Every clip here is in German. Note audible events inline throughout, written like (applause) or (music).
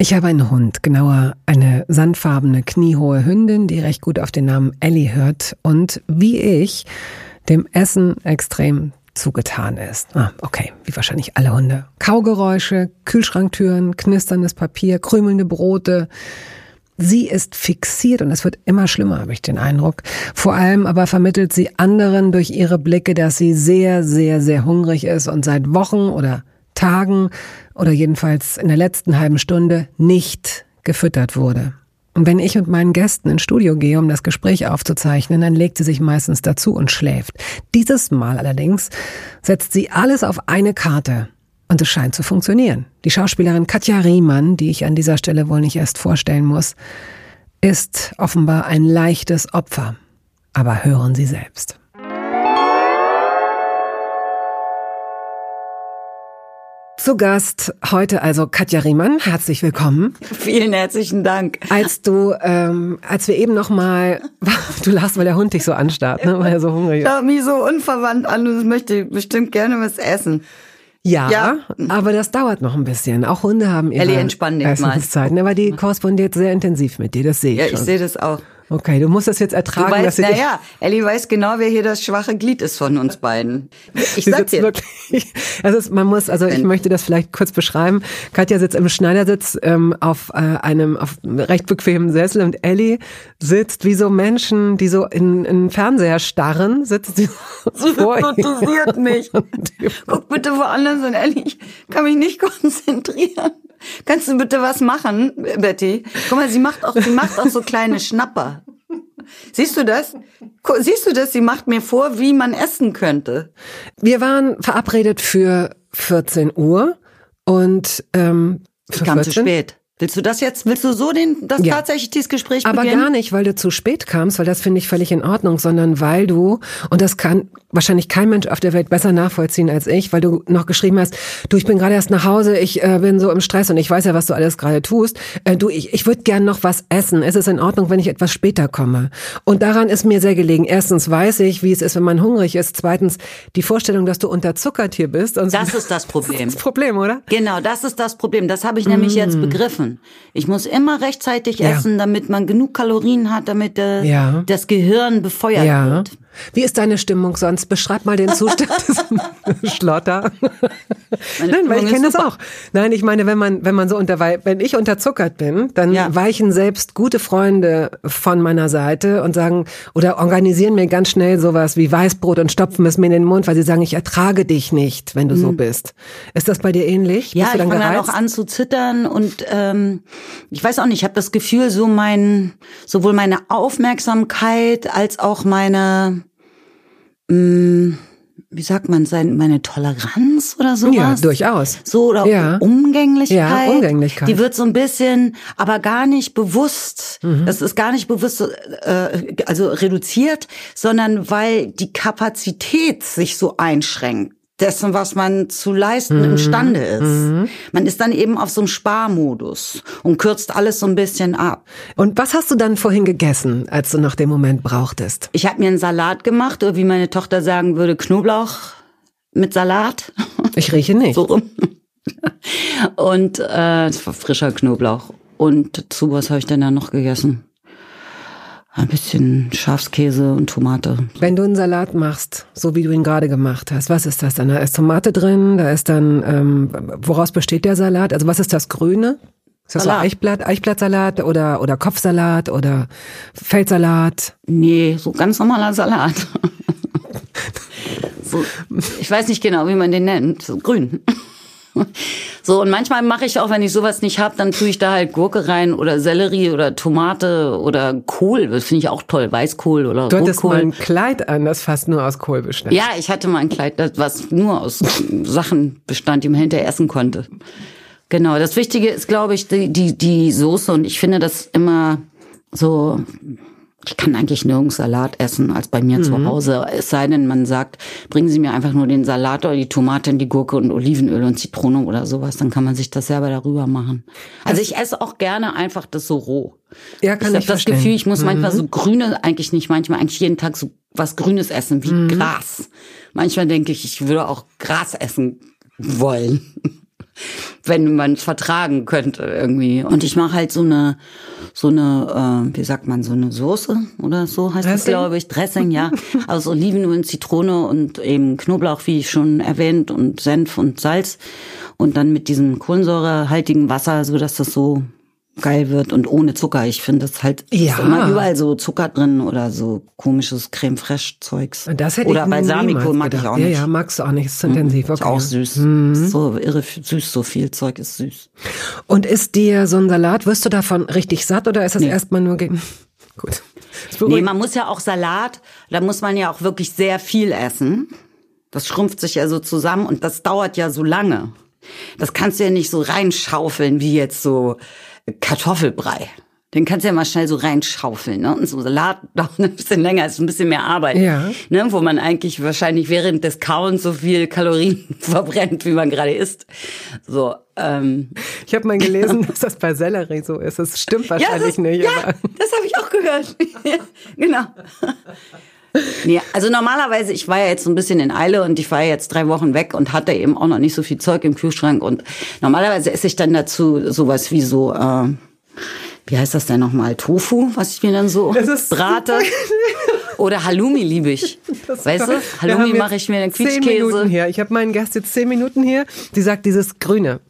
Ich habe einen Hund, genauer eine sandfarbene, kniehohe Hündin, die recht gut auf den Namen Ellie hört und wie ich dem Essen extrem zugetan ist. Ah, okay, wie wahrscheinlich alle Hunde. Kaugeräusche, Kühlschranktüren, knisterndes Papier, krümelnde Brote. Sie ist fixiert und es wird immer schlimmer, habe ich den Eindruck. Vor allem aber vermittelt sie anderen durch ihre Blicke, dass sie sehr, sehr, sehr hungrig ist und seit Wochen oder Tagen oder jedenfalls in der letzten halben Stunde nicht gefüttert wurde. Und wenn ich mit meinen Gästen ins Studio gehe, um das Gespräch aufzuzeichnen, dann legt sie sich meistens dazu und schläft. Dieses Mal allerdings setzt sie alles auf eine Karte. Und es scheint zu funktionieren. Die Schauspielerin Katja Riemann, die ich an dieser Stelle wohl nicht erst vorstellen muss, ist offenbar ein leichtes Opfer. Aber hören Sie selbst. Zu Gast heute also Katja Riemann. Herzlich willkommen. Vielen herzlichen Dank. Als du, ähm, als wir eben noch mal, (laughs) du lachst, weil der Hund dich so anstarrt, ne, weil er so hungrig ist. Schaut mich so unverwandt an und möchte bestimmt gerne was essen. Ja, ja, aber das dauert noch ein bisschen. Auch Hunde haben ihre Ellie, entspann dich Essenszeiten, aber die korrespondiert sehr intensiv mit dir, das sehe ich Ja, schon. ich sehe das auch. Okay, du musst das jetzt ertragen, Du weißt, dass sie dich naja, Ellie weiß genau, wer hier das schwache Glied ist von uns beiden. Ich Sie sag sitzt dir. wirklich. (laughs) Also man muss, also ich möchte das vielleicht kurz beschreiben. Katja sitzt im Schneidersitz ähm, auf äh, einem auf einem recht bequemen Sessel und Ellie sitzt wie so Menschen, die so in, in Fernseher starren, sitzt sie (laughs) so vor hypnotisiert mich. (laughs) Guck bitte woanders hin, Ellie. Ich kann mich nicht konzentrieren. Kannst du bitte was machen, Betty? Guck mal, sie macht auch, sie macht auch so kleine Schnapper. Siehst du das? Siehst du das? Sie macht mir vor, wie man essen könnte. Wir waren verabredet für 14 Uhr und ähm, für Ich kam zu 14? spät. Willst du das jetzt, willst du so den, das Ja. tatsächlich dieses Gespräch Aber beginnen? gar nicht, weil du zu spät kamst, weil das finde ich völlig in Ordnung, sondern weil du, und das kann wahrscheinlich kein Mensch auf der Welt besser nachvollziehen als ich, weil du noch geschrieben hast, du, ich bin gerade erst nach Hause, ich äh, bin so im Stress und ich weiß ja, was du alles gerade tust. Äh, du, ich, ich würde gern noch was essen. Es ist in Ordnung, wenn ich etwas später komme. Und daran ist mir sehr gelegen. Erstens weiß ich, wie es ist, wenn man hungrig ist. Zweitens die Vorstellung, dass du unterzuckert hier bist. Und so- Das ist das Problem. (laughs) Das Problem, oder? Genau, das ist das Problem. Das habe ich nämlich jetzt begriffen. Ich muss immer rechtzeitig. Ja. essen, damit man genug Kalorien hat, damit äh, Ja. das Gehirn befeuert Ja. wird. Wie ist deine Stimmung sonst? Beschreib mal den Zustand des (laughs) (laughs) Schlotter. Meine Nein, weil ich kenne das auch. Nein, ich meine, wenn man, wenn man so unter, wenn ich unterzuckert bin, dann Ja. weichen selbst gute Freunde von meiner Seite und sagen, oder organisieren mir ganz schnell sowas wie Weißbrot und stopfen es mir in den Mund, weil sie sagen, ich ertrage dich nicht, wenn du so bist. Ist das bei dir ähnlich? Mhm. Ja, ich fange dann auch an zu zittern und ähm, ich weiß auch nicht, ich habe das Gefühl, so mein, sowohl meine Aufmerksamkeit als auch meine, mh, wie sagt man, sein, meine Toleranz oder sowas. Ja, durchaus. So oder Ja. Umgänglichkeit. Ja, Umgänglichkeit. Die wird so ein bisschen, aber gar nicht bewusst. Mhm. Das ist gar nicht bewusst, äh, also reduziert, sondern weil die Kapazität sich so einschränkt. Dessen, was man zu leisten Mhm. imstande ist. Man ist dann eben auf so einem Sparmodus und kürzt alles so ein bisschen ab. Und was hast du dann vorhin gegessen, als du nach dem Moment brauchtest? Ich habe mir einen Salat gemacht, oder wie meine Tochter sagen würde, Knoblauch mit Salat. Ich rieche nicht. so rum. Und äh, frischer Knoblauch. Und zu was habe ich denn da noch gegessen? Ein bisschen Schafskäse und Tomate. Wenn du einen Salat machst, so wie du ihn gerade gemacht hast, was ist das dann? Da ist Tomate drin, da ist dann, ähm, woraus besteht der Salat? Also was ist das Grüne? Ist das so Salat. Eichblatt, Eichblattsalat oder, oder Kopfsalat oder Feldsalat? Nee, so ganz normaler Salat. (laughs) so, ich weiß nicht genau, wie man den nennt. So grün. (laughs) So, und manchmal mache ich auch, wenn ich sowas nicht hab, dann tue ich da halt Gurke rein oder Sellerie oder Tomate oder Kohl. Das finde ich auch toll. Weißkohl oder Du hattest Rotkohl. mal ein Kleid an, das fast nur aus Kohl bestand. Ja, ich hatte mal ein Kleid, das was nur aus (laughs) Sachen bestand, die man hinterher essen konnte. Genau, das Wichtige ist, glaube ich, die, die, die Soße und ich finde das immer so ich kann eigentlich nirgends Salat essen als bei mir mhm. zu Hause. Es sei denn, man sagt, bringen Sie mir einfach nur den Salat oder die Tomate und die Gurke und Olivenöl und Zitrone oder sowas. Dann kann man sich das selber darüber machen. Also ich esse auch gerne einfach das so roh. Ja, kann ich, ich das verstehen. Gefühl, ich muss mhm. manchmal so grüne, eigentlich nicht manchmal, eigentlich jeden Tag so was Grünes essen, wie mhm. Gras. Manchmal denke ich, ich würde auch Gras essen wollen wenn man es vertragen könnte irgendwie. Und ich mache halt so eine, so eine, äh, wie sagt man, so eine Soße oder so heißt das, glaube ich, Dressing, ja, aus Olivenöl, Zitrone und eben Knoblauch, wie ich schon erwähnt, und Senf und Salz. Und dann mit diesem kohlensäurehaltigen Wasser, so dass das so geil wird und ohne Zucker. Ich finde das halt ja. ist immer überall so Zucker drin oder so komisches Creme fraiche Zeugs. Das hätte oder ich Balsamico mag gedacht. ich auch nicht. Ja, ja, magst du auch nicht, ist mhm. intensiv. Okay. Ist auch süß. Mhm. So irre süß, so viel Zeug ist süß. Und ist dir so ein Salat, wirst du davon richtig satt oder ist das nee. erstmal nur (laughs) Gut. Nee, man muss ja auch Salat, da muss man ja auch wirklich sehr viel essen. Das schrumpft sich ja so zusammen und das dauert ja so lange. Das kannst du ja nicht so reinschaufeln wie jetzt so Kartoffelbrei. Den kannst du ja mal schnell so reinschaufeln. Ne? Und so Salat (laughs) dauert ein bisschen länger, ist ein bisschen mehr Arbeit. Ja. Ne? Wo man eigentlich wahrscheinlich während des Kauens so viel Kalorien (laughs) verbrennt, wie man gerade isst. So, ähm. Ich habe mal gelesen, (laughs) dass das bei Sellerie so ist. Das stimmt wahrscheinlich ja, das, nicht. Ja, das habe ich auch gehört. genau. Nee, also normalerweise, ich war ja jetzt so ein bisschen in Eile und ich war jetzt drei Wochen weg und hatte eben auch noch nicht so viel Zeug im Kühlschrank. Und normalerweise esse ich dann dazu sowas wie so, äh, wie heißt das denn nochmal? Tofu, was ich mir dann so brate. Oder Halloumi liebe ich. Das weißt du? Halloumi mache ich mir den Quietschkäse. Zehn Minuten hier. Ich habe meinen Gast jetzt zehn Minuten hier. Die sagt dieses Grüne.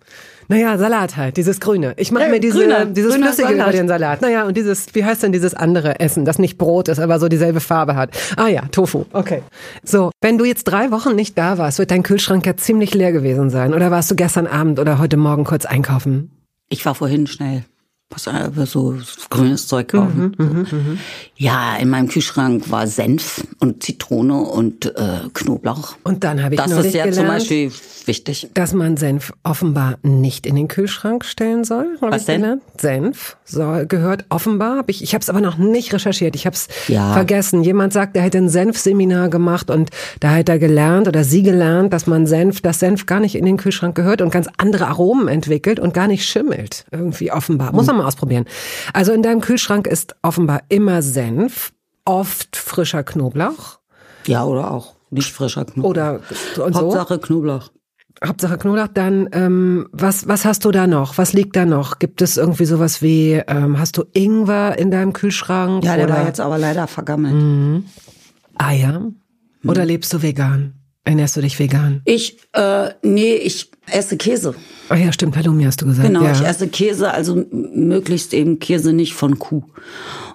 Naja, Salat halt, dieses Grüne. Ich mache mir diese, grüner, dieses grüner Flüssige Salat. über den Salat. Naja, und dieses, wie heißt denn dieses andere Essen, das nicht Brot ist, aber so dieselbe Farbe hat? Ah ja, Tofu. Okay. So, wenn du jetzt drei Wochen nicht da warst, wird dein Kühlschrank ja ziemlich leer gewesen sein. Oder warst du gestern Abend oder heute Morgen kurz einkaufen? Ich war vorhin schnell was äh, so grünes Zeug kaufen. Mhm, mhm, mhm, ja, in meinem Kühlschrank war Senf und Zitrone und äh, Knoblauch. Und dann habe ich Das ist ja gelernt, zum Beispiel wichtig. Dass man Senf offenbar nicht in den Kühlschrank stellen soll. Was denn? Gelernt. Senf soll, gehört offenbar. Hab ich ich habe es aber noch nicht recherchiert. Ich habe es ja. vergessen. Jemand sagt, er hätte ein Senfseminar gemacht und da hat er gelernt oder sie gelernt, dass man Senf, dass Senf gar nicht in den Kühlschrank gehört und ganz andere Aromen entwickelt und gar nicht schimmelt. Irgendwie offenbar. Muss man mal ausprobieren. Also in deinem Kühlschrank ist offenbar immer Senf, oft frischer Knoblauch. Ja, oder auch nicht frischer Knoblauch. Oder und Hauptsache so. Knoblauch. Hauptsache Knoblauch. Dann ähm, was was hast du da noch? Was liegt da noch? Gibt es irgendwie sowas wie ähm, hast du Ingwer in deinem Kühlschrank? Ja, der oder? war jetzt aber leider vergammelt. Mhm. Eier? Mhm. Oder lebst du vegan? Ernährst du dich vegan? Ich, äh, nee, ich esse Käse. Ach ja, stimmt, Halloumi hast du gesagt. Genau, ja. ich esse Käse, also möglichst eben Käse nicht von Kuh.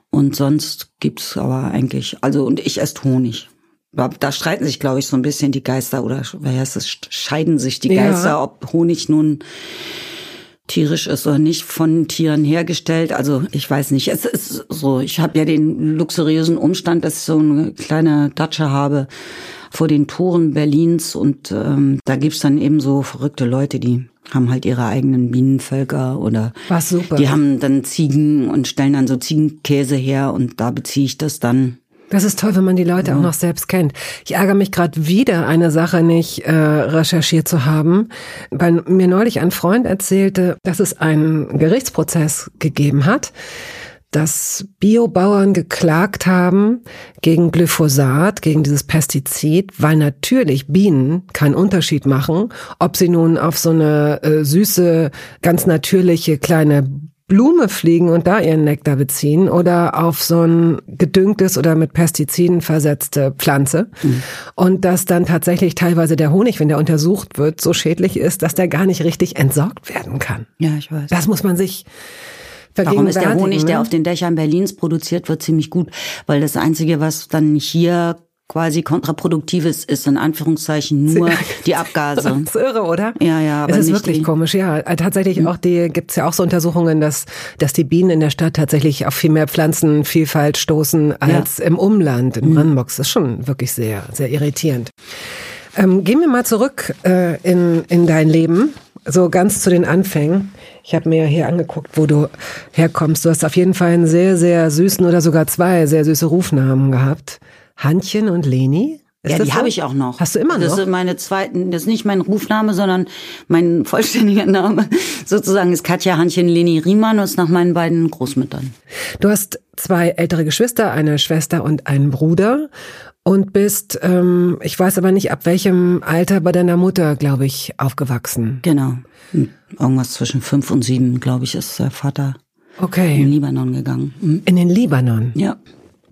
Und sonst gibt's aber eigentlich, also und ich esse Honig. Da streiten sich, glaube ich, so ein bisschen die Geister oder wer heißt es, scheiden sich die Geister, ja. ob Honig nun tierisch ist oder nicht von Tieren hergestellt. Also ich weiß nicht. Es ist so, ich habe ja den luxuriösen Umstand, dass ich so eine kleine Datsche habe vor den Toren Berlins und ähm, da gibt's dann eben so verrückte Leute, die haben halt ihre eigenen Bienenvölker oder Was super. die haben dann Ziegen und stellen dann so Ziegenkäse her und da beziehe ich das dann das ist toll, wenn man die Leute ja. auch noch selbst kennt. Ich ärgere mich gerade wieder, eine Sache nicht äh, recherchiert zu haben, weil mir neulich ein Freund erzählte, dass es einen Gerichtsprozess gegeben hat dass Biobauern geklagt haben gegen Glyphosat, gegen dieses Pestizid, weil natürlich Bienen keinen Unterschied machen, ob sie nun auf so eine äh, süße, ganz natürliche kleine Blume fliegen und da ihren Nektar beziehen oder auf so ein gedüngtes oder mit Pestiziden versetzte Pflanze. Mhm. Und dass dann tatsächlich teilweise der Honig, wenn der untersucht wird, so schädlich ist, dass der gar nicht richtig entsorgt werden kann. Ja, ich weiß. Das muss man sich Warum ist der Honig, ne? der auf den Dächern Berlins produziert wird, ziemlich gut? Weil das Einzige, was dann hier quasi kontraproduktiv ist, ist in Anführungszeichen nur die Abgase. (laughs) Das ist irre, oder? Ja, ja. Aber es ist wirklich die. komisch, ja. Äh, tatsächlich mhm. auch die, gibt's ja auch so Untersuchungen, dass, dass die Bienen in der Stadt tatsächlich auf viel mehr Pflanzenvielfalt stoßen als ja. im Umland, in mhm. Brandenburg. Das ist schon wirklich sehr, sehr irritierend. Ähm, gehen wir mal zurück äh, in, in dein Leben so ganz zu den Anfängen. Ich habe mir ja hier angeguckt, wo du herkommst. Du hast auf jeden Fall einen sehr, sehr süßen oder sogar zwei sehr süße Rufnamen gehabt. Handchen und Leni. Ist ja, die so? habe ich auch noch. Hast du immer noch? Das ist meine zweiten, das ist nicht mein Rufname, sondern mein (laughs) vollständiger Name sozusagen ist Katja Hanchen Leni Riemann und ist nach meinen beiden Großmüttern. Du hast zwei ältere Geschwister, eine Schwester und einen Bruder und bist, ähm, ich weiß aber nicht, ab welchem Alter bei deiner Mutter, glaube ich, aufgewachsen. Genau. Irgendwas zwischen fünf und sieben, glaube ich, ist der Vater okay. in den Libanon gegangen. Mhm. In den Libanon? Ja.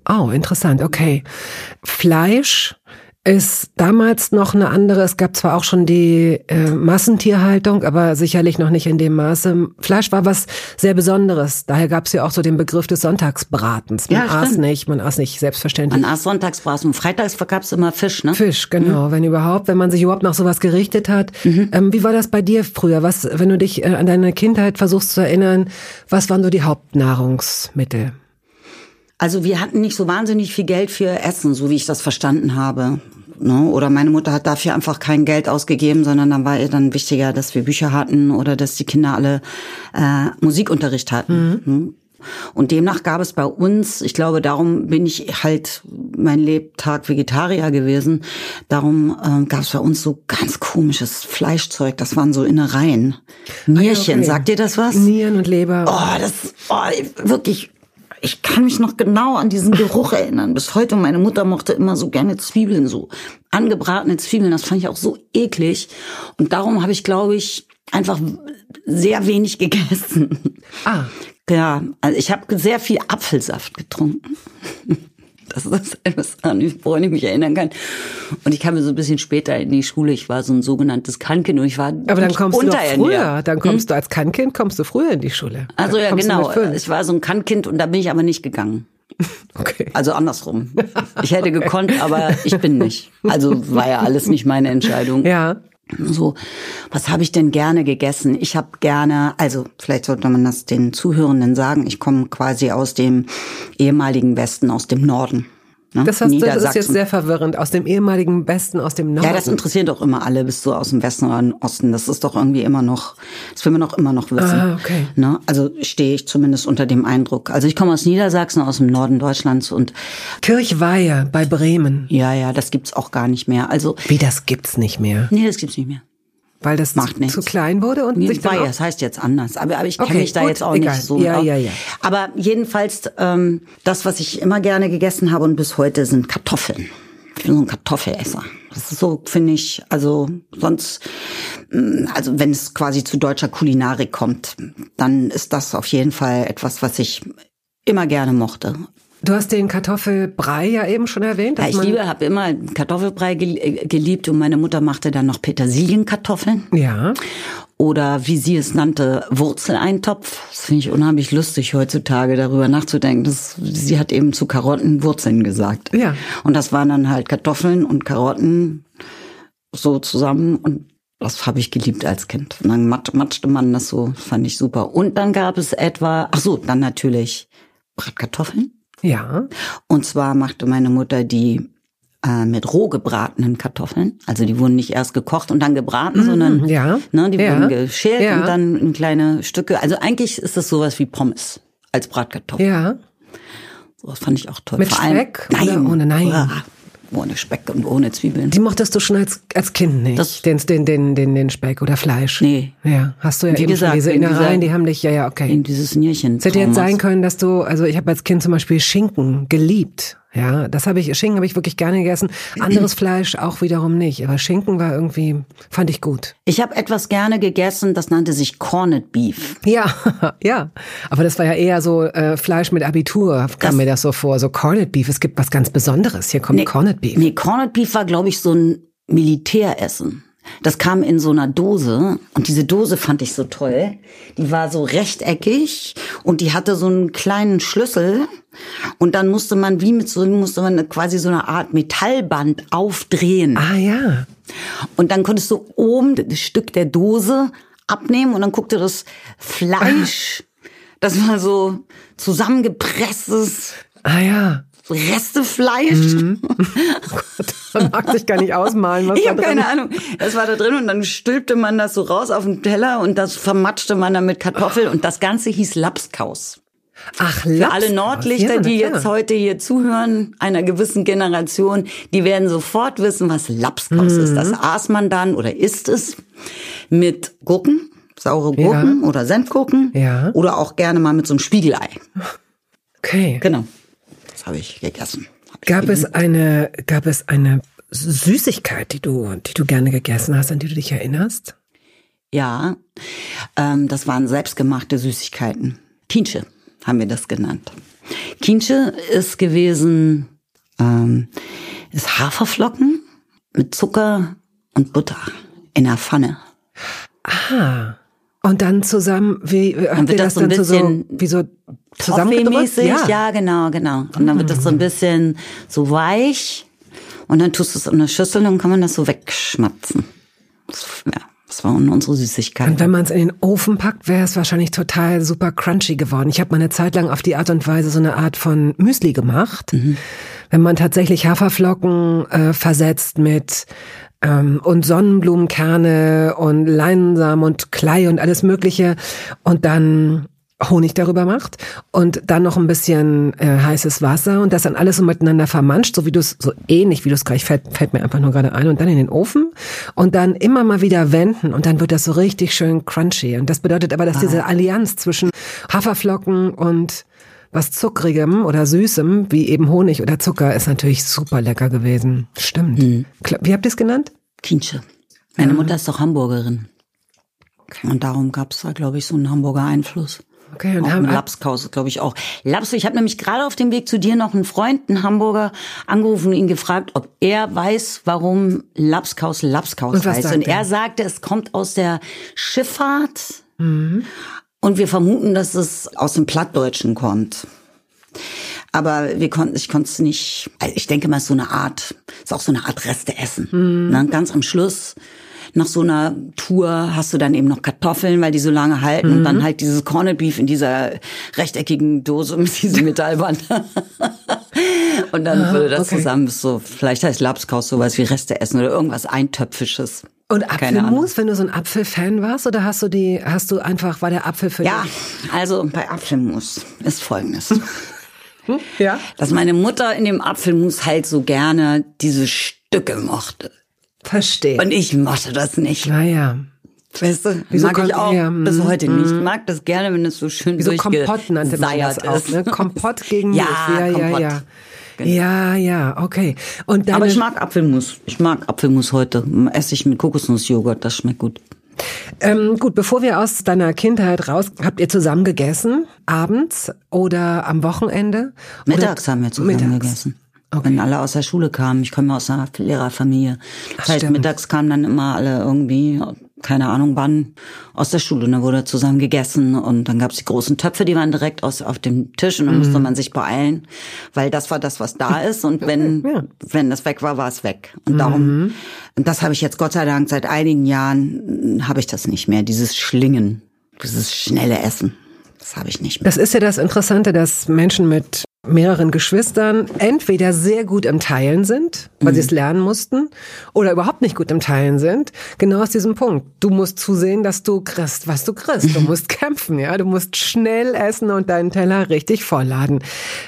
Oh, interessant, okay. Fleisch ist damals noch eine andere. Es gab zwar auch schon die äh, Massentierhaltung, aber sicherlich noch nicht in dem Maße. Fleisch war was sehr Besonderes. Daher gab es ja auch so den Begriff des Sonntagsbratens. Man ja, aß nicht, man aß nicht selbstverständlich. Man aß Sonntagsbraten. Freitags gab es immer Fisch, ne? Fisch, genau. Mhm. Wenn überhaupt, wenn man sich überhaupt nach sowas gerichtet hat. Mhm. Ähm, wie war das bei dir früher? Was, wenn du dich äh, an deine Kindheit versuchst zu erinnern, was waren so die Hauptnahrungsmittel? Also wir hatten nicht so wahnsinnig viel Geld für Essen, so wie ich das verstanden habe. Ne? Oder meine Mutter hat dafür einfach kein Geld ausgegeben, sondern dann war ihr dann wichtiger, dass wir Bücher hatten oder dass die Kinder alle äh, Musikunterricht hatten. Mhm. Ne? Und demnach gab es bei uns, ich glaube, darum bin ich halt mein Lebtag Vegetarier gewesen. Darum äh, gab es bei uns so ganz komisches Fleischzeug. Das waren so Innereien. Nierchen, ah, okay. sagt ihr das was? Nieren und Leber. Oh, das oh, wirklich ich kann mich noch genau an diesen Geruch (laughs) erinnern. Bis heute, meine Mutter mochte immer so gerne Zwiebeln, so angebratene Zwiebeln. Das fand ich auch so eklig. Und darum habe ich, glaube ich, einfach sehr wenig gegessen. Ah. Ja, also ich habe sehr viel Apfelsaft getrunken. Das ist (laughs) etwas, woran ich mich erinnern kann. Und ich kam mir so ein bisschen später in die Schule. Ich war so ein sogenanntes Kannkind und ich war Aber dann kommst du doch früher. Dann kommst hm? du als Kannkind kommst du früher in die Schule. Also ja, genau. Ich war so ein Kannkind und da bin ich aber nicht gegangen. (laughs) Okay. Also andersrum. (laughs) Ich hätte gekonnt, aber ich bin nicht. Also war ja alles nicht meine Entscheidung. Ja. So, was habe ich denn gerne gegessen? Ich habe gerne, also vielleicht sollte man das den Zuhörenden sagen, ich komme quasi aus dem ehemaligen Westen, aus dem Norden. Ne? Das, heißt, das ist jetzt sehr verwirrend. Aus dem ehemaligen Westen, aus dem Norden. Ja, das interessiert doch immer alle, bist du aus dem Westen oder dem Osten. Das ist doch irgendwie immer noch, das will man doch immer noch wissen. Ah, okay. Ne? Also stehe ich zumindest unter dem Eindruck. Also ich komme aus Niedersachsen, aus dem Norden Deutschlands und Kirchweihe bei Bremen. Ja, ja, das gibt's auch gar nicht mehr. Also Wie, das gibt's nicht mehr? Nee, das gibt's nicht mehr. Weil das Macht zu, zu, klein wurde und sich dann das heißt jetzt anders. Aber, aber ich kenne okay, mich da gut, jetzt auch egal. nicht so. Ja, ja, ja. Aber jedenfalls, ähm, das, was ich immer gerne gegessen habe und bis heute sind Kartoffeln. Ich bin so ein Kartoffelesser. Das ist so, finde ich, also sonst, mm, also wenn es quasi zu deutscher Kulinarik kommt, dann ist das auf jeden Fall etwas, was ich immer gerne mochte. Du hast den Kartoffelbrei ja eben schon erwähnt. Ja, ich liebe, habe immer Kartoffelbrei äh, geliebt und meine Mutter machte dann noch Petersilienkartoffeln. Ja. Oder wie sie es nannte, Wurzeleintopf. Das finde ich unheimlich lustig heutzutage darüber nachzudenken. Das, sie hat eben zu Karotten Wurzeln gesagt. Ja. Und das waren dann halt Kartoffeln und Karotten so zusammen und das habe ich geliebt als Kind. Und dann matschte man das so, fand ich super. Und dann gab es etwa, ach so, dann natürlich Bratkartoffeln. Ja. Und zwar machte meine Mutter die äh, mit roh gebratenen Kartoffeln. Also die wurden nicht erst gekocht und dann gebraten, mhm, sondern ja. ne, die ja. wurden geschält ja. und dann in kleine Stücke. Also eigentlich ist das sowas wie Pommes als Bratkartoffeln. Ja. So, das fand ich auch toll. Mit Vor Speck allem, nein, oder ohne nein. Ah, ohne Speck und ohne Zwiebeln. Die mochtest du schon als, als Kind nicht? Das- den, den, den, den, den Speck oder Fleisch? Nee. Ja, hast du ja Wie eben gesagt, schon diese in dieser- Innereien, die haben dich, ja, ja, okay. In dieses Nierchen. Es hätte jetzt sein können, dass du, also ich habe als Kind zum Beispiel Schinken geliebt. Ja, das habe ich, Schinken habe ich wirklich gerne gegessen. Anderes (clears throat) Fleisch auch wiederum nicht. Aber Schinken war irgendwie, fand ich gut. Ich habe etwas gerne gegessen, das nannte sich Corned Beef. Ja, (laughs) ja. Aber das war ja eher so äh, Fleisch mit Abitur, kam Das- mir das so vor. So Corned Beef, es gibt was ganz Besonderes. Hier kommt Corned Beef. Nee, Corned Beef war, glaube ich, so ein Militäressen. Das kam in so einer Dose und diese Dose fand ich so toll. Die war so rechteckig und die hatte so einen kleinen Schlüssel und dann musste man wie mit so musste man quasi so eine Art Metallband aufdrehen Ah ja. und dann konntest du oben das Stück der Dose abnehmen und dann guckte das Fleisch, das war so zusammengepresstes Ah ja. Restefleisch. Mhm. (laughs) Oh Gott, man mag sich gar nicht ausmalen, was Ich da habe drin keine Ahnung. Das war da drin und dann stülpte man das so raus auf den Teller und das vermatschte man dann mit Kartoffeln und das Ganze hieß Lapskaus. Ach, Für alle Nordlichter, ja, die jetzt heute hier zuhören, einer gewissen Generation, die werden sofort wissen, was Lapskaus ist. Das aß man dann oder isst es mit Gurken, saure Gurken oder Senfgurken Ja. oder auch gerne mal mit so einem Spiegelei. Okay. Genau. Das habe ich gegessen. Hab ich Gab es eine, gab es eine Süßigkeit, die du, die du gerne gegessen hast, an die du dich erinnerst? Ja, ähm, das waren selbstgemachte Süßigkeiten. Kinsche haben wir das genannt. Kinsche ist gewesen, ähm, ist Haferflocken mit Zucker und Butter in der Pfanne. Ah. Und dann zusammen, wie, habt ihr wird das das so dann so, so, wie so zusammengedrückt? Toffee-mäßig, ja. genau, genau. Und dann wird das so ein bisschen so weich und dann tust du es in eine Schüssel und dann kann man das so wegschmatzen. Das, ja, das waren unsere Süßigkeiten. Und wenn man es in den Ofen packt, wäre es wahrscheinlich total super crunchy geworden. Ich habe mal eine Zeit lang auf die Art und Weise so eine Art von Müsli gemacht. Wenn man tatsächlich Haferflocken äh, versetzt mit und Sonnenblumenkerne und Leinsamen und Klei und alles Mögliche. Und dann Honig darüber macht. Und dann noch ein bisschen äh, heißes Wasser. Und das dann alles so miteinander vermanscht, so wie du es, so ähnlich wie du es gleich fällt, fällt mir einfach nur gerade ein. Und dann in den Ofen. Und dann immer mal wieder wenden. Und dann wird das so richtig schön crunchy. Und das bedeutet aber, dass diese Allianz zwischen Haferflocken und was Zuckrigem oder Süßem, wie eben Honig oder Zucker, ist natürlich super lecker gewesen. Stimmt. Kla- Wie habt ihr es genannt? Kinsche. Meine Mutter ist doch Hamburgerin. Und darum gab es da, glaube ich, so einen Hamburger Einfluss. Okay, und Auch haben Lapskaus, glaube ich auch. Laps, ich habe nämlich gerade auf dem Weg zu dir noch einen Freund, einen Hamburger, angerufen und ihn gefragt, ob er weiß, warum Lapskaus Lapskaus heißt. Und er? er sagte, es kommt aus der Schifffahrt Mhm. Und wir vermuten, dass es aus dem Plattdeutschen kommt. Aber wir konnten, ich konnte es nicht, also ich denke mal, es ist so eine Art, ist auch so eine Art Reste essen. Mhm. Ne? Ganz am Schluss, nach so einer Tour, hast du dann eben noch Kartoffeln, weil die so lange halten und Mhm. dann halt dieses Corned Beef in dieser rechteckigen Dose mit diesem Metallband. (laughs) und dann würde das Ah, okay. zusammen so, vielleicht heißt Lapskaus sowas wie Reste essen oder irgendwas Eintöpfisches. Und. Apfelmus, wenn du so ein Apfelfan warst, oder hast du die, hast du einfach, war der Apfel für Ja, dich? also bei Apfelmus ist folgendes. (laughs) Ja. dass meine Mutter in dem Apfelmus halt so gerne diese Stücke mochte. Verstehe. Und ich mochte das nicht. naja. Weißt du, Wieso mag ich auch ja, bis mm, heute nicht. Ich mag das gerne, wenn es so schön Wie so Kompott nannte man das auch, ne? Kompott gegen (laughs) Ja. Ja, ja, Kompott. ja. Genau. Ja, ja, okay. Und deine, Aber ich mag Apfelmus. Ich mag Apfelmus heute. Esse ich mit Kokosnussjoghurt, das schmeckt gut. ähm, gut, bevor wir aus deiner Kindheit raus, habt ihr zusammen gegessen? Abends oder am Wochenende? Oder- Mittags haben wir zusammen Mittags. gegessen. Wenn alle aus der Schule kamen. Ich komme aus einer Lehrerfamilie. Das heißt, stimmt. mittags kamen dann immer alle irgendwie, keine Ahnung wann, aus der Schule. Und dann wurde zusammen gegessen. Und dann gab's die großen Töpfe, die waren direkt aus, auf dem Tisch. Und dann musste man sich beeilen, weil das war das, was da (laughs) ist. Und wenn, Ja. wenn das weg war, war es weg. Und darum, und das habe ich jetzt Gott sei Dank seit einigen Jahren, habe ich das nicht mehr. Dieses Schlingen, dieses schnelle Essen. Das habe ich nicht mehr. Das ist ja das Interessante, dass Menschen mit mehreren Geschwistern entweder sehr gut im Teilen sind, weil sie es lernen mussten, oder überhaupt nicht gut im Teilen sind. Genau aus diesem Punkt. Du musst zusehen, dass du kriegst, was du kriegst. Du musst kämpfen, ja. Du musst schnell essen und deinen Teller richtig vollladen.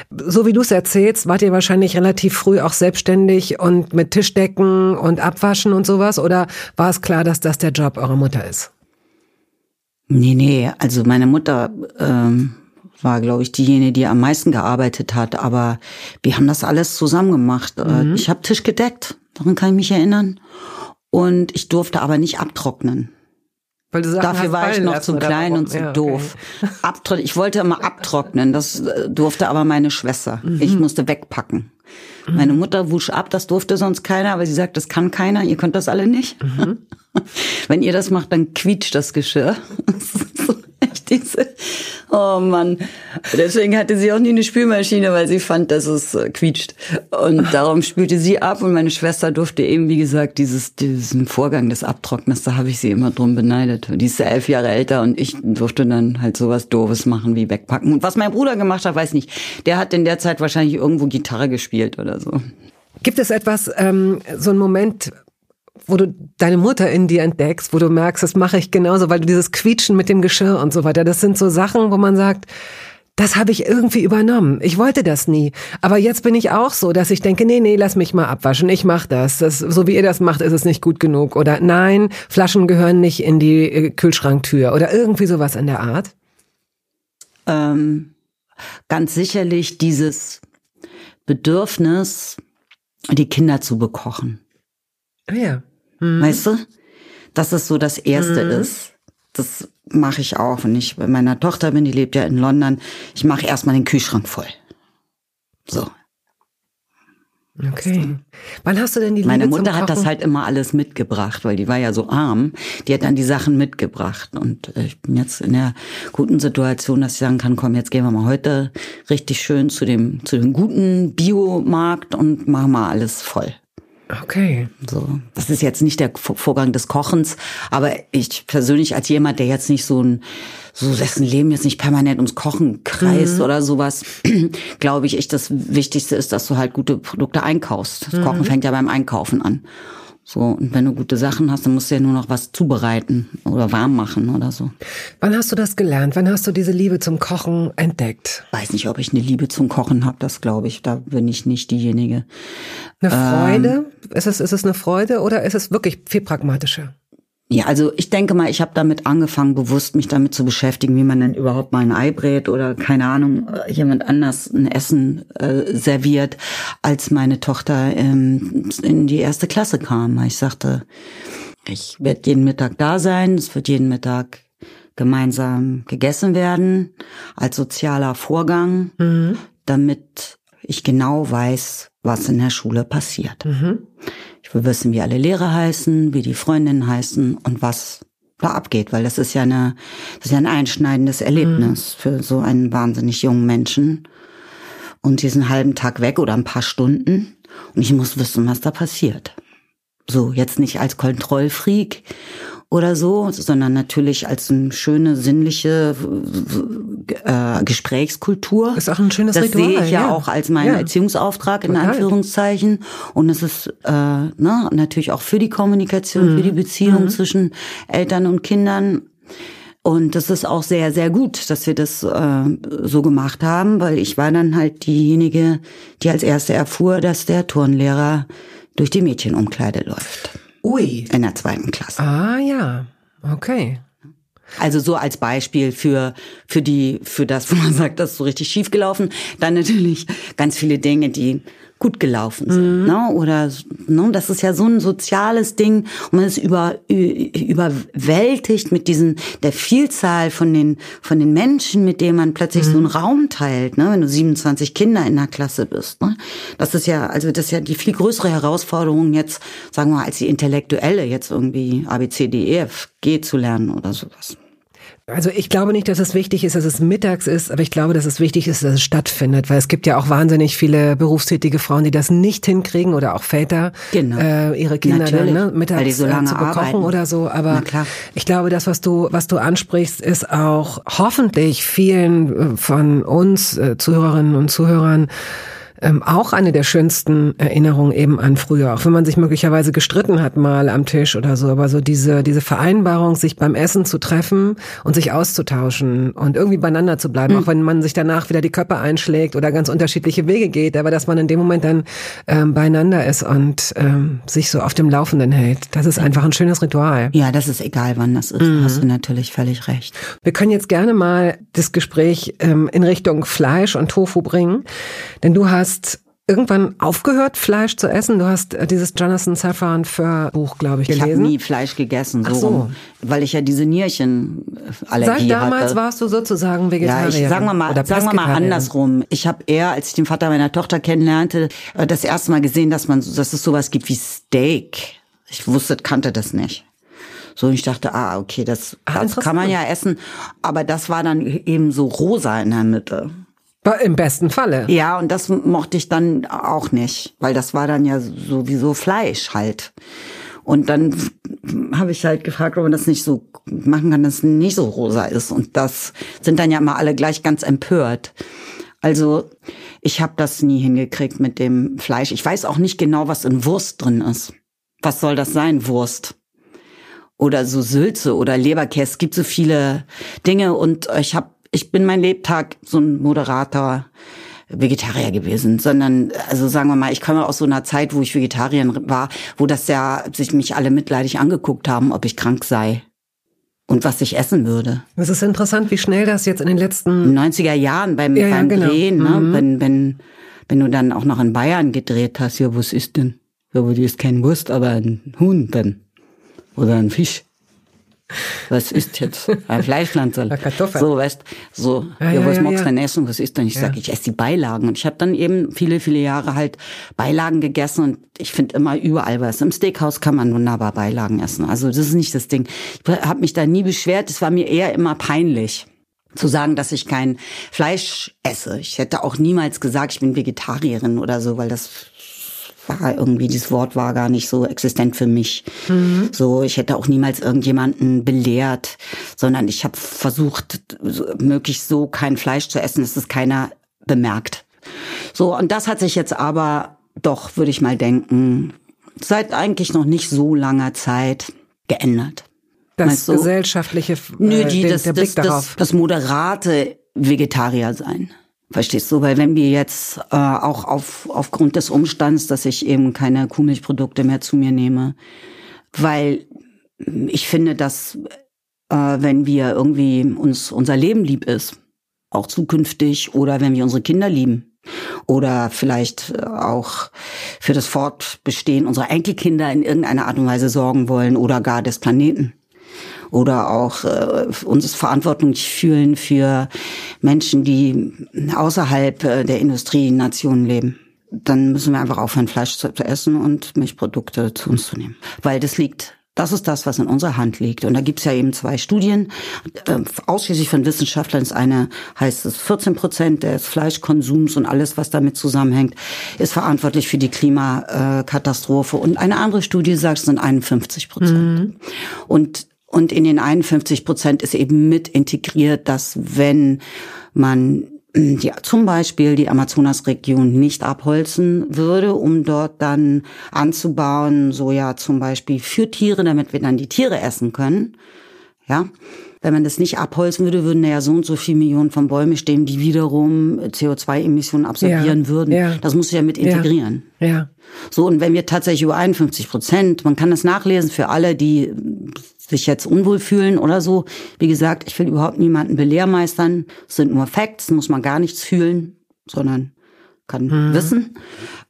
So wie du es erzählst, wart ihr wahrscheinlich relativ früh auch selbstständig und mit Tischdecken und Abwaschen und sowas, oder war es klar, dass das der Job eurer Mutter ist? Nee, nee, also meine Mutter ähm, war, glaube ich, diejenige, die am meisten gearbeitet hat, aber wir haben das alles zusammen gemacht. Äh, Ich habe Tisch gedeckt, daran kann ich mich erinnern. Und ich durfte aber nicht abtrocknen. Dafür war ich noch zu klein und zu Ja, okay. doof. (laughs) Abtro ich wollte immer abtrocknen, das äh, durfte aber meine Schwester. Mhm. Ich musste wegpacken. Meine Mutter wusch ab, das durfte sonst keiner, aber sie sagt, das kann keiner, ihr könnt das alle nicht. Mhm. (laughs) Wenn ihr das macht, dann quietscht das Geschirr. (laughs) Diese, oh Mann. Deswegen hatte sie auch nie eine Spülmaschine, weil sie fand, dass es äh, quietscht. Und darum spülte sie ab und meine Schwester durfte eben, wie gesagt, dieses, diesen Vorgang des Abtrockners, da habe ich sie immer drum beneidet. Die ist elf Jahre älter und ich durfte dann halt sowas Doofes machen wie wegpacken. Und was mein Bruder gemacht hat, weiß nicht. Der hat in der Zeit wahrscheinlich irgendwo Gitarre gespielt oder so. Gibt es etwas, ähm, so ein Moment, wo du deine Mutter in dir entdeckst, wo du merkst, das mache ich genauso, weil du dieses Quietschen mit dem Geschirr und so weiter, das sind so Sachen, wo man sagt, das habe ich irgendwie übernommen. Ich wollte das nie. Aber jetzt bin ich auch so, dass ich denke, nee, nee, lass mich mal abwaschen. Ich mach das. das. So wie ihr das macht, ist es nicht gut genug. Oder nein, Flaschen gehören nicht in die äh, Kühlschranktür. Oder irgendwie sowas in der Art. Ähm, ganz sicherlich dieses Bedürfnis, die Kinder zu bekochen. Ah ja. Mhm. Weißt du? Dass es so das Erste mhm. ist. Das mache ich auch, wenn ich bei meiner Tochter bin, die lebt ja in London. Ich mache erstmal den Kühlschrank voll. So. Okay. Wann hast du denn die Liebe Meine Mutter hat das halt immer alles mitgebracht, weil die war ja so arm. Die hat dann die Sachen mitgebracht. Und äh, ich bin jetzt in der guten Situation, dass ich sagen kann, komm, jetzt gehen wir mal heute richtig schön zu dem, zu dem guten Biomarkt und machen mal alles voll. Okay. So, das ist jetzt nicht der Vorgang des Kochens, aber ich persönlich als jemand, der jetzt nicht so ein so dessen Leben jetzt nicht permanent ums Kochen kreist mhm. oder sowas, (clears throat) glaube ich, echt das Wichtigste ist, dass du halt gute Produkte einkaufst. Das Kochen mhm. fängt ja beim Einkaufen an. So, und wenn du gute Sachen hast, dann musst du ja nur noch was zubereiten oder warm machen oder so. Wann hast du das gelernt? Wann hast du diese Liebe zum Kochen entdeckt? Weiß nicht, ob ich eine Liebe zum Kochen habe, das glaube ich. Da bin ich nicht diejenige. Eine Freude? Ähm, ist, es, ist es eine Freude oder ist es wirklich viel pragmatischer? Ja, also ich denke mal, ich habe damit angefangen, bewusst mich damit zu beschäftigen, wie man denn überhaupt mal ein Ei brät oder keine Ahnung, jemand anders ein Essen äh, serviert, als meine Tochter ähm, in die erste Klasse kam. Ich sagte, ich werde jeden Mittag da sein, es wird jeden Mittag gemeinsam gegessen werden, als sozialer Vorgang, mhm. damit ich genau weiß, was in der Schule passiert. Mhm. Will wissen, wie alle Lehrer heißen, wie die Freundinnen heißen und was da abgeht, weil das ist ja eine, das ist ja ein einschneidendes Erlebnis mhm. für so einen wahnsinnig jungen Menschen. Und diesen halben Tag weg oder ein paar Stunden. Und ich muss wissen, was da passiert. So, jetzt nicht als Kontrollfreak oder so, sondern natürlich als eine schöne sinnliche äh, Gesprächskultur. Ist auch ein schönes das Ritual. Das sehe ich ja, ja, auch als meinen ja. Erziehungsauftrag in Total. Anführungszeichen. Und es ist äh, ne, natürlich auch für die Kommunikation, mhm. für die Beziehung mhm. zwischen Eltern und Kindern. Und das ist auch sehr, sehr gut, dass wir das äh, so gemacht haben, weil ich war dann halt diejenige, die als erste erfuhr, dass der Turnlehrer durch die Mädchenumkleide läuft. Ui. In der zweiten Klasse. Ah ja, okay. Also so als Beispiel für für die für das, (laughs) wo man sagt, das ist so richtig schief gelaufen. Dann natürlich ganz viele Dinge, die gut gelaufen sind. Mhm. Ne? Oder ne? das ist ja so ein soziales Ding und man ist über, überwältigt mit diesen der Vielzahl von den von den Menschen, mit denen man plötzlich mhm. so einen Raum teilt. Ne? Wenn du 27 Kinder in der Klasse bist, ne? das ist ja also das ist ja die viel größere Herausforderung jetzt, sagen wir mal, als die intellektuelle jetzt irgendwie A B C D E F G zu lernen oder sowas. Also ich glaube nicht, dass es wichtig ist, dass es mittags ist, aber ich glaube, dass es wichtig ist, dass es stattfindet, weil es gibt ja auch wahnsinnig viele berufstätige Frauen, die das nicht hinkriegen oder auch Väter, genau. äh, ihre Kinder Natürlich, dann ne, mittags so äh, zu bekochen arbeiten. oder so. Aber ich glaube, das, was du, was du ansprichst, ist auch hoffentlich vielen äh, von uns äh, Zuhörerinnen und Zuhörern ähm, auch eine der schönsten Erinnerungen eben an früher, auch wenn man sich möglicherweise gestritten hat mal am Tisch oder so, aber so diese, diese Vereinbarung, sich beim Essen zu treffen und sich auszutauschen und irgendwie beieinander zu bleiben, mhm. auch wenn man sich danach wieder die Köpfe einschlägt oder ganz unterschiedliche Wege geht, aber dass man in dem Moment dann ähm, beieinander ist und ähm, sich so auf dem Laufenden hält. Das ist einfach ein schönes Ritual. Ja, das ist egal, wann das ist. Mhm. Hast du natürlich völlig recht. Wir können jetzt gerne mal das Gespräch ähm, in Richtung Fleisch und Tofu bringen, denn du hast hast irgendwann aufgehört, Fleisch zu essen? Du hast äh, dieses Jonathan Safran für Buch, glaube ich, gelesen. Ich habe nie Fleisch gegessen, so, Ach so. weil ich ja diese Nierchenallergie Seit damals hatte. warst du sozusagen Vegetarier. Ja, ich, sagen wir mal, sagen wir mal andersrum. Ich habe eher, als ich den Vater meiner Tochter kennenlernte, äh, das erste Mal gesehen, dass man, dass es sowas gibt wie Steak. Ich wusste, kannte das nicht. So, und ich dachte, ah, okay, das, ah, das kann man ja essen. Aber das war dann eben so rosa in der Mitte. Im besten Falle. Ja, und das mochte ich dann auch nicht, weil das war dann ja sowieso Fleisch halt. Und dann habe ich halt gefragt, ob man das nicht so machen kann, dass es nicht so rosa ist. Und das sind dann ja immer alle gleich ganz empört. Also ich habe das nie hingekriegt mit dem Fleisch. Ich weiß auch nicht genau, was in Wurst drin ist. Was soll das sein, Wurst? Oder so Sülze oder Leberkäse. Es gibt so viele Dinge und ich habe, ich bin mein Lebtag so ein moderater Vegetarier gewesen, sondern also sagen wir mal, ich komme aus so einer Zeit, wo ich Vegetarierin war, wo das ja sich mich alle mitleidig angeguckt haben, ob ich krank sei und was ich essen würde. Es ist interessant, wie schnell das jetzt in den letzten 90er Jahren beim, ja, beim ja, genau. Drehen, ne? Mhm. wenn wenn wenn du dann auch noch in Bayern gedreht hast, ja, was ist denn? Ja, wo die ist kein Wurst, aber ein Huhn dann oder ein Fisch. Was ist jetzt? Ein Fleischpflanze. Kartoffel. So, weißt so, ja, ja, was ja, magst du denn essen? Was ist denn? Ich ja. sage, ich esse die Beilagen. Und ich habe dann eben viele, viele Jahre halt Beilagen gegessen und ich finde immer überall was. Im Steakhouse kann man wunderbar Beilagen essen. Also das ist nicht das Ding. Ich habe mich da nie beschwert. Es war mir eher immer peinlich zu sagen, dass ich kein Fleisch esse. Ich hätte auch niemals gesagt, ich bin Vegetarierin oder so, weil das war irgendwie, dieses Wort war gar nicht so existent für mich. Mhm. So, ich hätte auch niemals irgendjemanden belehrt, sondern ich habe versucht, möglichst so kein Fleisch zu essen, dass es keiner bemerkt. So, und das hat sich jetzt aber doch, würde ich mal denken, seit eigentlich noch nicht so langer Zeit geändert. Das so? gesellschaftliche, äh, Nö, die, den, das, der Blick das, darauf. Das moderate Vegetarier sein. Verstehst du? Weil wenn wir jetzt äh, auch auf, aufgrund des Umstands, dass ich eben keine Kuhmilchprodukte mehr zu mir nehme, weil ich finde, dass äh, wenn wir irgendwie uns unser Leben lieb ist, auch zukünftig, oder wenn wir unsere Kinder lieben, oder vielleicht äh, auch für das Fortbestehen unserer Enkelkinder in irgendeiner Art und Weise sorgen wollen oder gar des Planeten oder auch äh, uns verantwortlich fühlen für Menschen, die außerhalb äh, der Industrienationen leben dann müssen wir einfach aufhören, Fleisch zu essen und Milchprodukte zu uns zu nehmen. Weil das liegt das ist das, was in unserer Hand liegt. Und da gibt's ja eben zwei Studien, äh, ausschließlich von Wissenschaftlern. Das eine heißt es, 14 Prozent des Fleischkonsums und alles, was damit zusammenhängt, ist verantwortlich für die Klimakatastrophe. Und eine andere Studie sagt, es sind 51 Prozent. Mhm. Und und in den 51 Prozent ist eben mit integriert, dass wenn man hm, die, zum Beispiel die Amazonasregion nicht abholzen würde, um dort dann anzubauen, Soja zum Beispiel für Tiere, damit wir dann die Tiere essen können. Ja, wenn man das nicht abholzen würde, würden ja so und so viele Millionen von Bäumen stehen, die wiederum CO2-Emissionen absorbieren ja, würden. Ja. Das muss ja mit integrieren. Ja, ja. So, und wenn wir tatsächlich über 51 Prozent, man kann das nachlesen für alle, die sich jetzt unwohl fühlen oder so. Wie gesagt, ich will überhaupt niemanden belehrmeistern. Es sind nur Facts, muss man gar nichts fühlen, sondern kann mhm. wissen.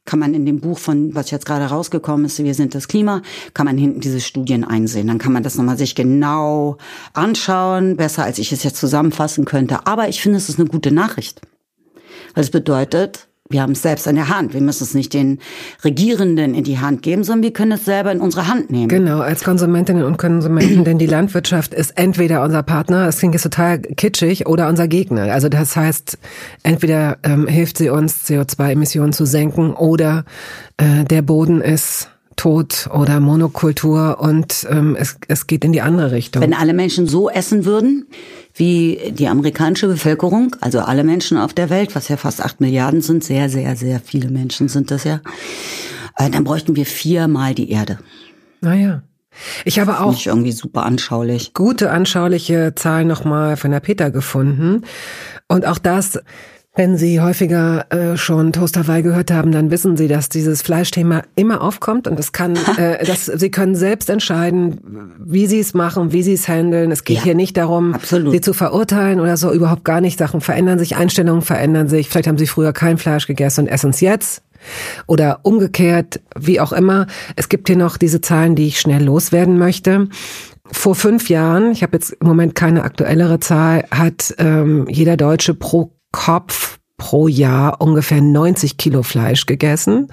Kann man in dem Buch von, was jetzt gerade rausgekommen ist, Wir sind das Klima, kann man hinten diese Studien einsehen. Dann kann man das nochmal sich genau anschauen, besser als ich es jetzt zusammenfassen könnte. Aber ich finde, es ist eine gute Nachricht. Weil es bedeutet, wir haben es selbst in der Hand. Wir müssen es nicht den Regierenden in die Hand geben, sondern wir können es selber in unsere Hand nehmen. Genau, als Konsumentinnen und Konsumenten, denn die Landwirtschaft ist entweder unser Partner, das klingt jetzt total kitschig, oder unser Gegner. Also das heißt, entweder ähm, hilft sie uns, CO2-Emissionen zu senken, oder äh, der Boden ist tot oder Monokultur und ähm, es, es geht in die andere Richtung. Wenn alle Menschen so essen würden, wie die amerikanische Bevölkerung, also alle Menschen auf der Welt, was ja fast acht Milliarden sind, sehr, sehr, sehr viele Menschen sind das ja, äh, dann bräuchten wir viermal die Erde. Naja. Ich habe auch ich irgendwie super anschaulich. Gute anschauliche Zahlen nochmal von der Peter gefunden. Und auch das wenn Sie häufiger äh, schon Toast Hawaii gehört haben, dann wissen Sie, dass dieses Fleischthema immer aufkommt und es kann, (laughs) äh, dass Sie können selbst entscheiden, wie Sie es machen, wie Sie es handeln. Es geht ja, hier nicht darum, absolut. Sie zu verurteilen oder so, überhaupt gar nicht. Sachen verändern sich, Einstellungen verändern sich. Vielleicht haben Sie früher kein Fleisch gegessen und essen es jetzt. Oder umgekehrt, wie auch immer. Es gibt hier noch diese Zahlen, die ich schnell loswerden möchte. Vor fünf Jahren, ich habe jetzt im Moment keine aktuellere Zahl, hat ähm, jeder Deutsche pro Kopf pro Jahr ungefähr 90 Kilo Fleisch gegessen.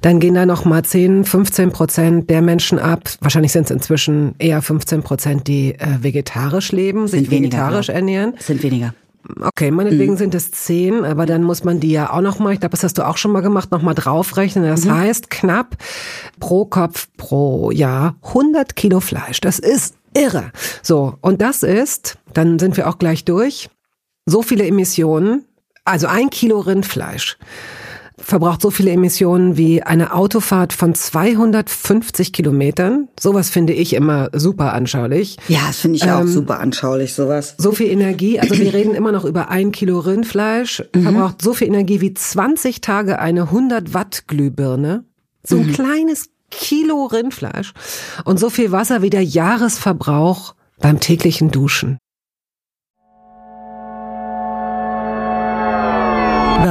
Dann gehen da noch mal 10, 15 Prozent der Menschen ab. Wahrscheinlich sind es inzwischen eher 15 Prozent, die äh, vegetarisch leben, sind sich vegetarisch weniger, ernähren. Sind weniger. Okay, meinetwegen mhm. sind es zehn, aber dann muss man die ja auch noch mal, ich glaube, das hast du auch schon mal gemacht, noch mal draufrechnen. Das mhm. heißt, knapp pro Kopf pro Jahr 100 Kilo Fleisch. Das ist irre. So, und das ist, dann sind wir auch gleich durch, so viele Emissionen, also ein Kilo Rindfleisch verbraucht so viele Emissionen wie eine Autofahrt von 250 Kilometern. Sowas finde ich immer super anschaulich. Ja, das finde ich ähm, auch super anschaulich, sowas. So viel Energie, also wir reden immer noch über ein Kilo Rindfleisch, mhm. verbraucht so viel Energie wie 20 Tage eine 100 Watt Glühbirne. So ein mhm. kleines Kilo Rindfleisch und so viel Wasser wie der Jahresverbrauch beim täglichen Duschen.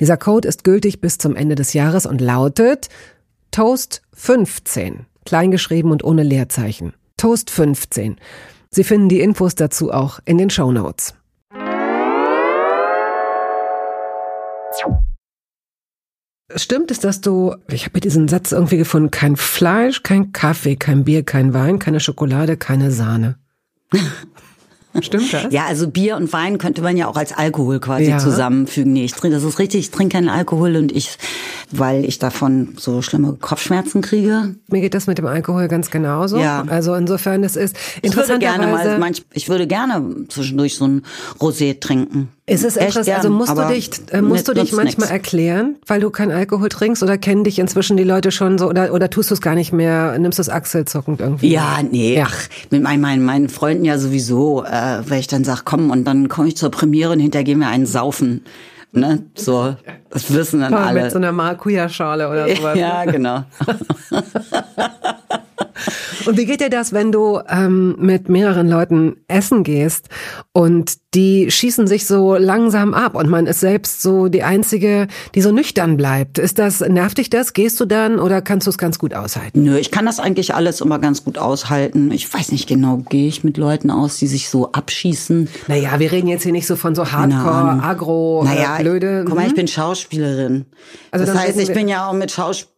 Dieser Code ist gültig bis zum Ende des Jahres und lautet Toast 15, kleingeschrieben und ohne Leerzeichen. Toast 15. Sie finden die Infos dazu auch in den Show Notes. Stimmt es, dass du, ich habe diesen Satz irgendwie gefunden, kein Fleisch, kein Kaffee, kein Bier, kein Wein, keine Schokolade, keine Sahne? (laughs) Stimmt das? Ja, also Bier und Wein könnte man ja auch als Alkohol quasi ja. zusammenfügen. Nee, ich trinke, das ist richtig, ich trinke keinen Alkohol und ich, weil ich davon so schlimme Kopfschmerzen kriege. Mir geht das mit dem Alkohol ganz genauso. Ja. Also insofern, es ist interessant. Ich würde gerne mal, manch, ich würde gerne zwischendurch so ein Rosé trinken. Ist es interessant? also musst du dich, äh, musst du dich manchmal nix. erklären, weil du keinen Alkohol trinkst oder kennen dich inzwischen die Leute schon so oder, oder tust du es gar nicht mehr, nimmst du es achselzuckend irgendwie? Ja, nee, ja. ach, mit meinen, meinen, meinen Freunden ja sowieso, äh, weil ich dann sag, komm und dann komme ich zur Premiere und hinterher gehen wir einen saufen Ne? So, das wissen dann Ja, alle. Mit so einer Maracuja-Schale oder sowas. (laughs) ja, genau. (laughs) (laughs) Und wie geht dir das, wenn du ähm, mit mehreren Leuten essen gehst und die schießen sich so langsam ab und man ist selbst so die Einzige, die so nüchtern bleibt? Ist das, nervt dich das? Gehst du dann oder kannst du es ganz gut aushalten? Nö, ich kann das eigentlich alles immer ganz gut aushalten. Ich weiß nicht genau, gehe ich mit Leuten aus, die sich so abschießen? Naja, wir reden jetzt hier nicht so von so Hardcore. Agro, Naja, äh, blöde. guck mal, ich mhm. bin Schauspielerin. Also das heißt, ich bin ja auch mit Schauspielern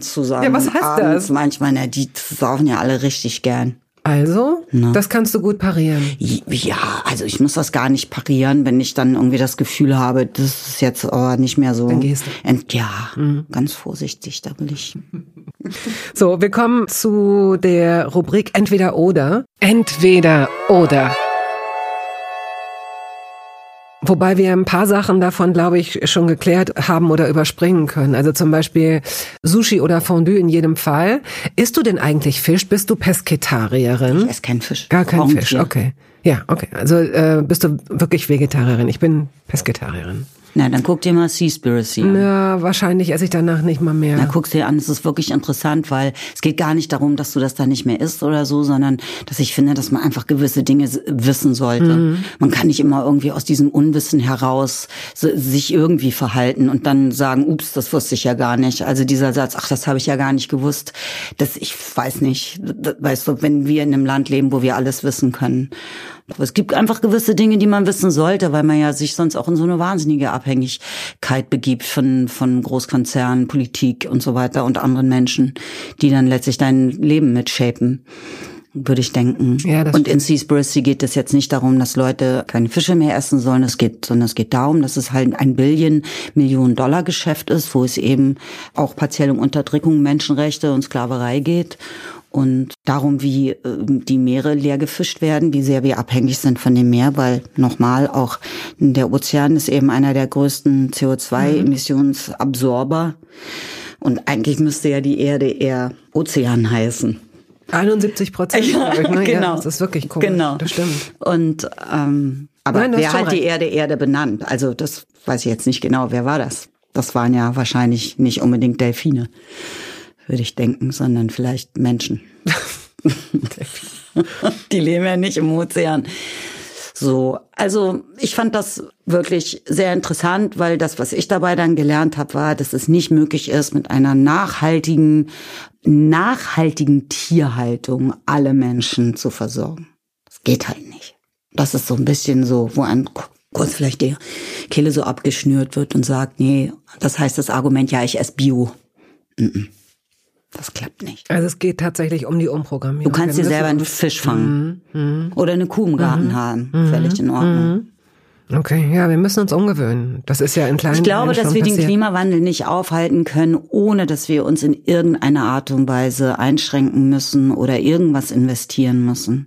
zusammen. Ja, was heißt abends das? Manchmal, na, die saufen ja alle richtig gern. Also, das kannst du gut parieren. Ja, also ich muss das gar nicht parieren, wenn ich dann irgendwie das Gefühl habe, das ist jetzt aber nicht mehr so. Dann gehst du. Mhm. Ent, ja, ganz vorsichtig, da will ich. (laughs) So, wir kommen zu der Rubrik Entweder oder. Entweder oder. Wobei wir ein paar Sachen davon, glaube ich, schon geklärt haben oder überspringen können. Also zum Beispiel Sushi oder Fondue in jedem Fall. Isst du denn eigentlich Fisch? Bist du Pesketarierin? Ich esse keinen Fisch. Gar kein Raumtier. Fisch, okay. Ja, okay. Also äh, bist du wirklich Vegetarierin? Ich bin Pesketarierin. Na, dann guck dir mal Seaspiracy an. Ja, wahrscheinlich esse ich danach nicht mal mehr. Na, guck's dir an, es ist wirklich interessant, weil es geht gar nicht darum, dass du das da nicht mehr isst oder so, sondern dass ich finde, dass man einfach gewisse Dinge wissen sollte. Man kann nicht immer irgendwie aus diesem Unwissen heraus sich irgendwie verhalten und dann sagen, ups, das wusste ich ja gar nicht. Also dieser Satz, ach, das habe ich ja gar nicht gewusst, das ich weiß nicht, weißt du, wenn wir in einem Land leben, wo wir alles wissen können. Aber es gibt einfach gewisse Dinge, die man wissen sollte, weil man ja sich sonst auch in so eine wahnsinnige Abhängigkeit begibt von, von Großkonzernen, Politik und so weiter und anderen Menschen, die dann letztlich dein Leben mitshapen. Würde ich denken. Ja, das und in Seaspiracy geht es jetzt nicht darum, dass Leute keine Fische mehr essen sollen. Es geht, sondern es geht darum, dass es halt ein Billion Millionen Dollar Geschäft ist, wo es eben auch partiell um Unterdrückung, Menschenrechte und Sklaverei geht und darum, wie äh, die Meere leer gefischt werden, wie sehr wir abhängig sind von dem Meer, weil nochmal auch der Ozean ist eben einer der größten CO2-Emissionsabsorber. Und eigentlich müsste ja die Erde eher Ozean heißen. 71 Prozent, Ja, ich. Ne? Ja, genau. das ist wirklich komisch. Genau. Das stimmt. Und ähm, aber Nein, wer hat die. Erde Erde benannt? Also das weiß ich jetzt nicht genau. Wer war das? Das waren ja wahrscheinlich nicht unbedingt Delfine, würde ich denken, sondern vielleicht Menschen. (laughs) die leben ja nicht im Ozean. So, also ich fand das wirklich sehr interessant, weil das, was ich dabei dann gelernt habe, war, dass es nicht möglich ist, mit einer nachhaltigen, nachhaltigen Tierhaltung alle Menschen zu versorgen. Das geht halt nicht. Das ist so ein bisschen so, wo ein kurz vielleicht die Kehle so abgeschnürt wird und sagt, nee, das heißt das Argument, ja, ich esse Bio. Mm-mm. Das klappt nicht. Also es geht tatsächlich um die Umprogrammierung. Du kannst dir selber einen Fisch fangen. Mhm. Oder eine Kuh im Garten haben. Völlig in Ordnung. Okay, ja, wir müssen uns umgewöhnen. Das ist ja in kleinen Ich glaube, dass wir den passiert. Klimawandel nicht aufhalten können, ohne dass wir uns in irgendeiner Art und Weise einschränken müssen oder irgendwas investieren müssen.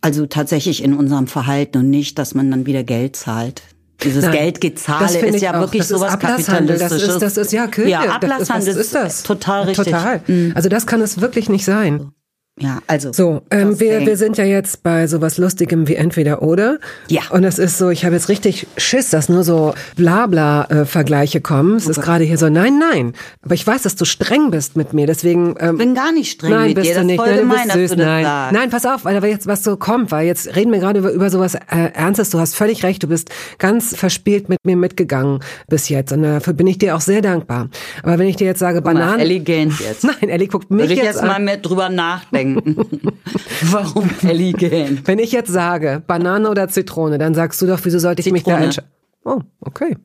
Also tatsächlich in unserem Verhalten und nicht, dass man dann wieder Geld zahlt. Dieses Nein, das Geldgezahle finde ist ich ja auch. wirklich das sowas Ablasshandel. Das Kapitalistisches. ist, das ist ja Kirche. Ja, Das ist- Ablasshandel was ist das? total richtig. Total. Mhm. Also das kann es wirklich nicht sein. Ja, also. So, ähm, wir, wir sind ja jetzt bei sowas Lustigem wie entweder oder. Ja. Und es ist so, ich habe jetzt richtig Schiss, dass nur so Blabla-Vergleiche kommen. Es ist gerade hier so, nein, nein. Aber ich weiß, dass du streng bist mit mir, deswegen. Ähm, Ich bin gar nicht streng Nein, mit bist dir. du Das nicht. voll Nein, du gemein, bist dass süß. du Nein. sagst. Nein, pass auf, weil da jetzt was so kommt, weil jetzt reden wir gerade über, über sowas äh, Ernstes. Du hast völlig recht. Du bist ganz verspielt mit mir mitgegangen bis jetzt. Und dafür bin ich dir auch sehr dankbar. Aber wenn ich dir jetzt sage, Bananen. elegant jetzt. (laughs) Nein, Ellie guckt mich Würde ich jetzt jetzt mal mehr drüber nachdenken. (laughs) Warum elegant? Wenn ich jetzt sage, Banane oder Zitrone, dann sagst du doch, wieso sollte ich mich da Zitrone. entscheiden? Oh, okay.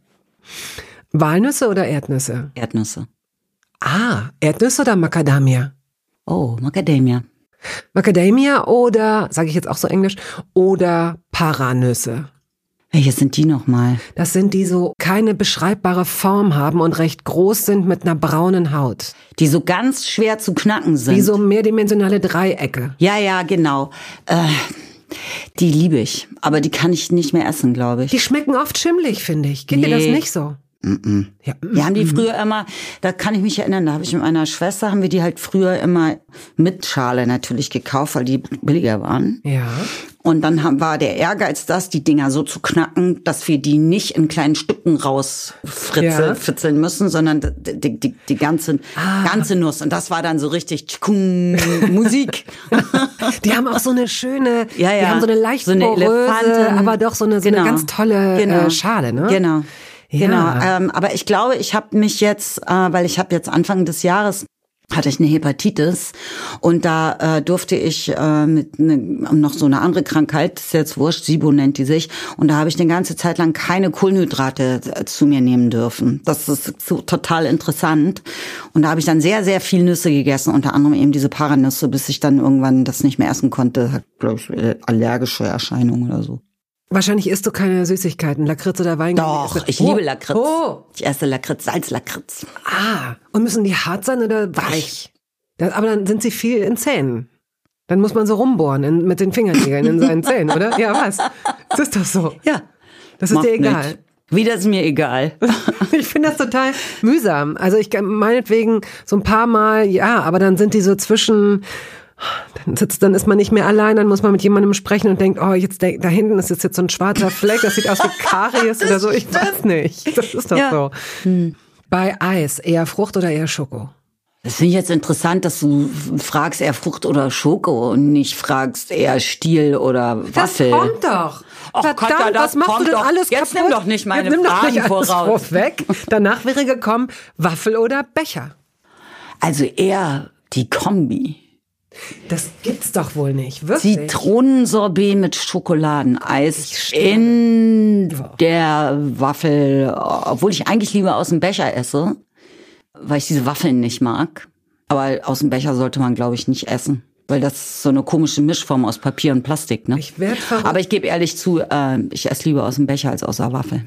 Walnüsse oder Erdnüsse? Erdnüsse. Ah, Erdnüsse oder Macadamia? Oh, Macadamia. Macadamia oder, sage ich jetzt auch so englisch, oder Paranüsse. Welche sind die nochmal? Das sind die so keine beschreibbare Form haben und recht groß sind mit einer braunen Haut. Die so ganz schwer zu knacken sind. Wie so mehrdimensionale Dreiecke. Ja, ja, genau. Äh, die liebe ich. Aber die kann ich nicht mehr essen, glaube ich. Die schmecken oft schimmlig, finde ich. Geht dir das Nee. nicht so? Ja. Wir haben die früher immer, da kann ich mich erinnern, da habe ich mit meiner Schwester, haben wir die halt früher immer mit Schale natürlich gekauft, weil die billiger waren. Ja. Und dann haben, war der Ehrgeiz, das, die Dinger so zu knacken, dass wir die nicht in kleinen Stücken rausfritzeln Ja. fritzeln müssen, sondern die, die, die, ganze, Ah. ganze Nuss. Und das war dann so richtig tschkung, Musik. (laughs) Die haben auch so eine schöne, Ja, ja. die haben so eine leicht So eine poröse, aber doch so eine, so Genau. eine ganz tolle Genau. äh, Schale, ne? Genau. Ja. Genau. Ähm, aber ich glaube, ich habe mich jetzt, äh, weil ich habe jetzt Anfang des Jahres hatte ich eine Hepatitis und da äh, durfte ich äh, mit ne, noch so eine andere Krankheit, ist jetzt wurscht, SIBO nennt die sich, und da habe ich eine ganze Zeit lang keine Kohlenhydrate äh, zu mir nehmen dürfen. Das ist so total interessant. Und da habe ich dann sehr, sehr viel Nüsse gegessen, unter anderem eben diese Paranüsse, bis ich dann irgendwann das nicht mehr essen konnte, hat, glaube ich, äh, allergische Erscheinungen oder so. Wahrscheinlich isst du keine Süßigkeiten, Lakritz oder Weingummi. Doch, ich Oh, liebe Lakritz. Oh, Ich esse Lakritz, Salzlakritz. ah. Und müssen die hart sein oder weich? Das, aber dann sind sie viel in Zähnen. Dann muss man so rumbohren in, mit den Fingernägeln in seinen Zähnen, oder? Ja, was? Das ist doch so. Ja. Das ist Macht dir egal. nichts. Wieder ist mir egal. (laughs) Ich finde das total mühsam. Also ich meinetwegen so ein paar Mal, ja, aber dann sind die so zwischen, dann sitzt, dann ist man nicht mehr allein, dann muss man mit jemandem sprechen und denkt, oh, jetzt da, da hinten ist jetzt so ein schwarzer Fleck, das sieht aus wie Karies (laughs) oder so. Ich weiß nicht. Das ist doch Ja. so. Bei Eis eher Frucht oder eher Schoko? Das finde ich jetzt interessant, dass du fragst eher Frucht oder Schoko und nicht fragst eher Stiel oder Waffel. Das kommt doch. Ach, Verdammt, Katja, das was machst kommt du denn doch. alles Jetzt kaputt? nimm doch nicht meine Jetzt nimm doch Fragen nicht alles voraus. (laughs) vorweg. Danach wäre gekommen Waffel oder Becher. Also eher die Kombi. Das gibt's doch wohl nicht, wirklich. Zitronensorbet mit Schokoladeneis in der Waffel, obwohl ich eigentlich lieber aus dem Becher esse, weil ich diese Waffeln nicht mag. Aber aus dem Becher sollte man, glaube ich, nicht essen. Weil das ist so eine komische Mischform aus Papier und Plastik, ne? Ich werd verrückt. Aber ich gebe ehrlich zu, äh, ich esse lieber aus dem Becher als aus der Waffel.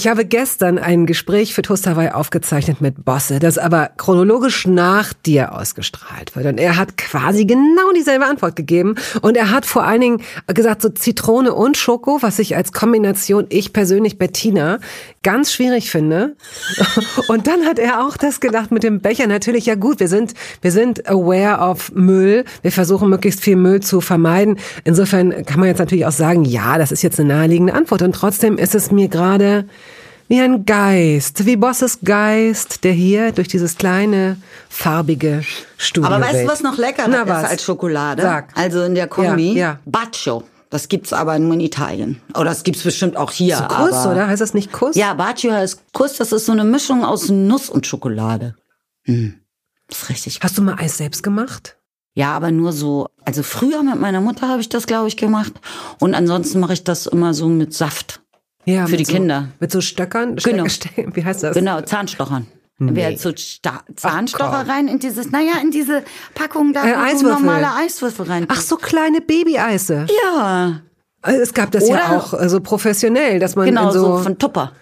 Ich habe gestern ein Gespräch für Toast Hawaii aufgezeichnet mit Bosse, das aber chronologisch nach dir ausgestrahlt wird. Und er hat quasi genau dieselbe Antwort gegeben. Und er hat vor allen Dingen gesagt, so Zitrone und Schoko, was ich als Kombination, ich persönlich Bettina, ganz schwierig finde. (laughs) Und dann hat er auch das gedacht mit dem Becher. Natürlich, ja gut, wir sind, wir sind aware of Müll. Wir versuchen möglichst viel Müll zu vermeiden. Insofern kann man jetzt natürlich auch sagen, ja, das ist jetzt eine naheliegende Antwort. Und trotzdem ist es mir gerade wie ein Geist, wie Bosses Geist, der hier durch dieses kleine, farbige Studio Aber weißt du, was noch leckerer Na, ist was? als Schokolade? Sag. Also in der Kombi, Ja, ja. Baccio. Das gibt's aber nur in Italien. Oder das gibt's bestimmt auch hier. So Kuss, aber oder? Heißt das nicht Kuss? Ja, Baccio heißt Kuss. Das ist so eine Mischung aus Nuss und Schokolade. Hm. Das ist richtig. Hast du mal Eis selbst gemacht? Ja, aber nur so. Also früher mit meiner Mutter habe ich das, glaube ich, gemacht. Und ansonsten mache ich das immer so mit Saft. Ja, Für die so, Kinder. Mit so Stöckern? Genau. Ste- Wie heißt das? Genau, Zahnstochern. Nee. Wer so Sta Zahnstocher komm. rein in dieses, naja, in diese Packung da, Äh, Eiswürfel. normale Eiswürfel rein. Ach, so kleine Babyeise. ja, Es gab das ja Oder- auch äh, so professionell, dass man genau in so, so, von Tupper.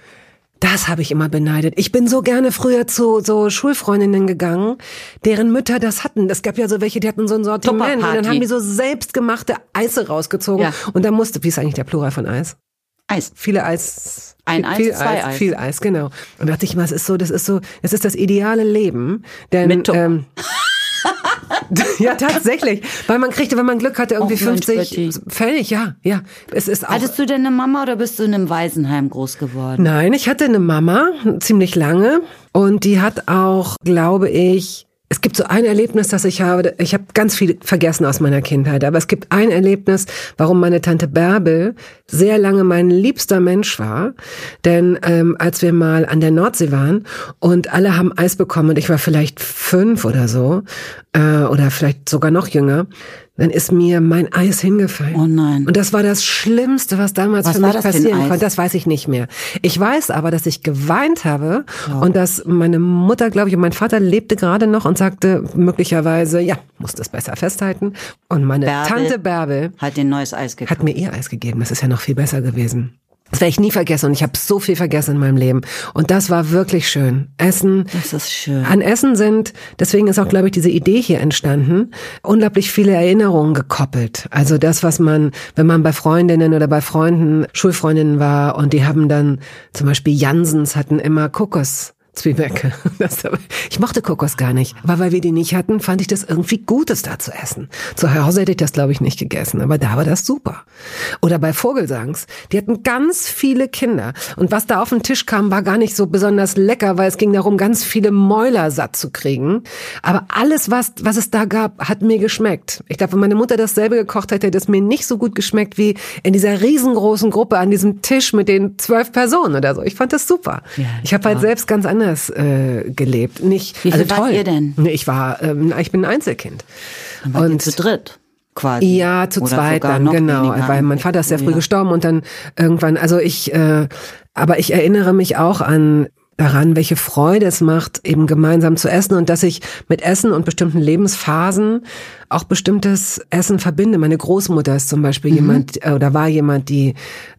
Das habe ich immer beneidet. Ich bin so gerne früher zu so Schulfreundinnen gegangen, deren Mütter das hatten. Es gab ja so welche, die hatten so ein Sortiment und dann haben die so selbstgemachte Eise rausgezogen. Ja. Und da musste, wie ist eigentlich der Plural von Eis? Eis. Viele Eis. Ein viel, Eis, zwei Eis. Viel Eis, genau. Und da dachte ich mal, es ist so, das ist so, es ist das ideale Leben. Denn, Mit ähm, (laughs) ja, tatsächlich. Weil man kriegte, wenn man Glück hatte, irgendwie Och, Mensch, 50 Betty. Pfennig, ja, ja. Es ist auch. Hattest du denn eine Mama oder bist du in einem Waisenheim groß geworden? Nein, ich hatte eine Mama, ziemlich lange. Und die hat auch, glaube ich, es gibt so ein Erlebnis, das ich habe. Ich habe ganz viel vergessen aus meiner Kindheit, aber es gibt ein Erlebnis, warum meine Tante Bärbel sehr lange mein liebster Mensch war. Denn ähm, als wir mal an der Nordsee waren und alle haben Eis bekommen und ich war vielleicht fünf oder so äh, oder vielleicht sogar noch jünger, dann ist mir mein Eis hingefallen. Oh nein. Und das war das Schlimmste, was damals Was für mich passieren konnte. Das weiß ich nicht mehr. Ich weiß aber, dass ich geweint habe und dass meine Mutter, glaube ich, und mein Vater lebte gerade noch und sagte möglicherweise, ja, muss das besser festhalten. Und meine Bärbel Tante Bärbel Hat dir ein neues Eis gekauft. hat mir ihr Eis gegeben. Das ist ja noch viel besser gewesen. Das werde ich nie vergessen und ich habe so viel vergessen in meinem Leben. Und das war wirklich schön. Essen. Das ist schön. An Essen sind, deswegen ist auch, glaube ich, diese Idee hier entstanden, unglaublich viele Erinnerungen gekoppelt. Also das, was man, wenn man bei Freundinnen oder bei Freunden, Schulfreundinnen war und die haben dann zum Beispiel Jansens hatten immer Kokos Zwieback. (laughs) ich mochte Kokos gar nicht. Aber weil wir die nicht hatten, fand ich das irgendwie Gutes da zu essen. Zu Hause hätte ich das, glaube ich, nicht gegessen. Aber da war das super. Oder bei Vogelsangs. Die hatten ganz viele Kinder. Und was da auf den Tisch kam, war gar nicht so besonders lecker, weil es ging darum, ganz viele Mäuler satt zu kriegen. Aber alles, was, was es da gab, hat mir geschmeckt. Ich glaube, wenn meine Mutter dasselbe gekocht hätte, hätte es mir nicht so gut geschmeckt wie in dieser riesengroßen Gruppe an diesem Tisch mit den zwölf Personen oder so. Ich fand das super. Ja, ich habe halt selbst ganz anders anders äh, gelebt. Nicht, Wie viel also toll. ihr denn? Ich war, ähm, ich bin ein Einzelkind. Wart und zu dritt. Quasi. Ja, zu Oder zweit dann, genau. Weil mein Vater ist sehr früh ja. gestorben und dann irgendwann, also ich, äh, aber ich erinnere mich auch an daran, welche Freude es macht, eben gemeinsam zu essen und dass ich mit Essen und bestimmten Lebensphasen auch bestimmtes Essen verbinde. Meine Großmutter ist zum Beispiel mhm. jemand äh, oder war jemand, die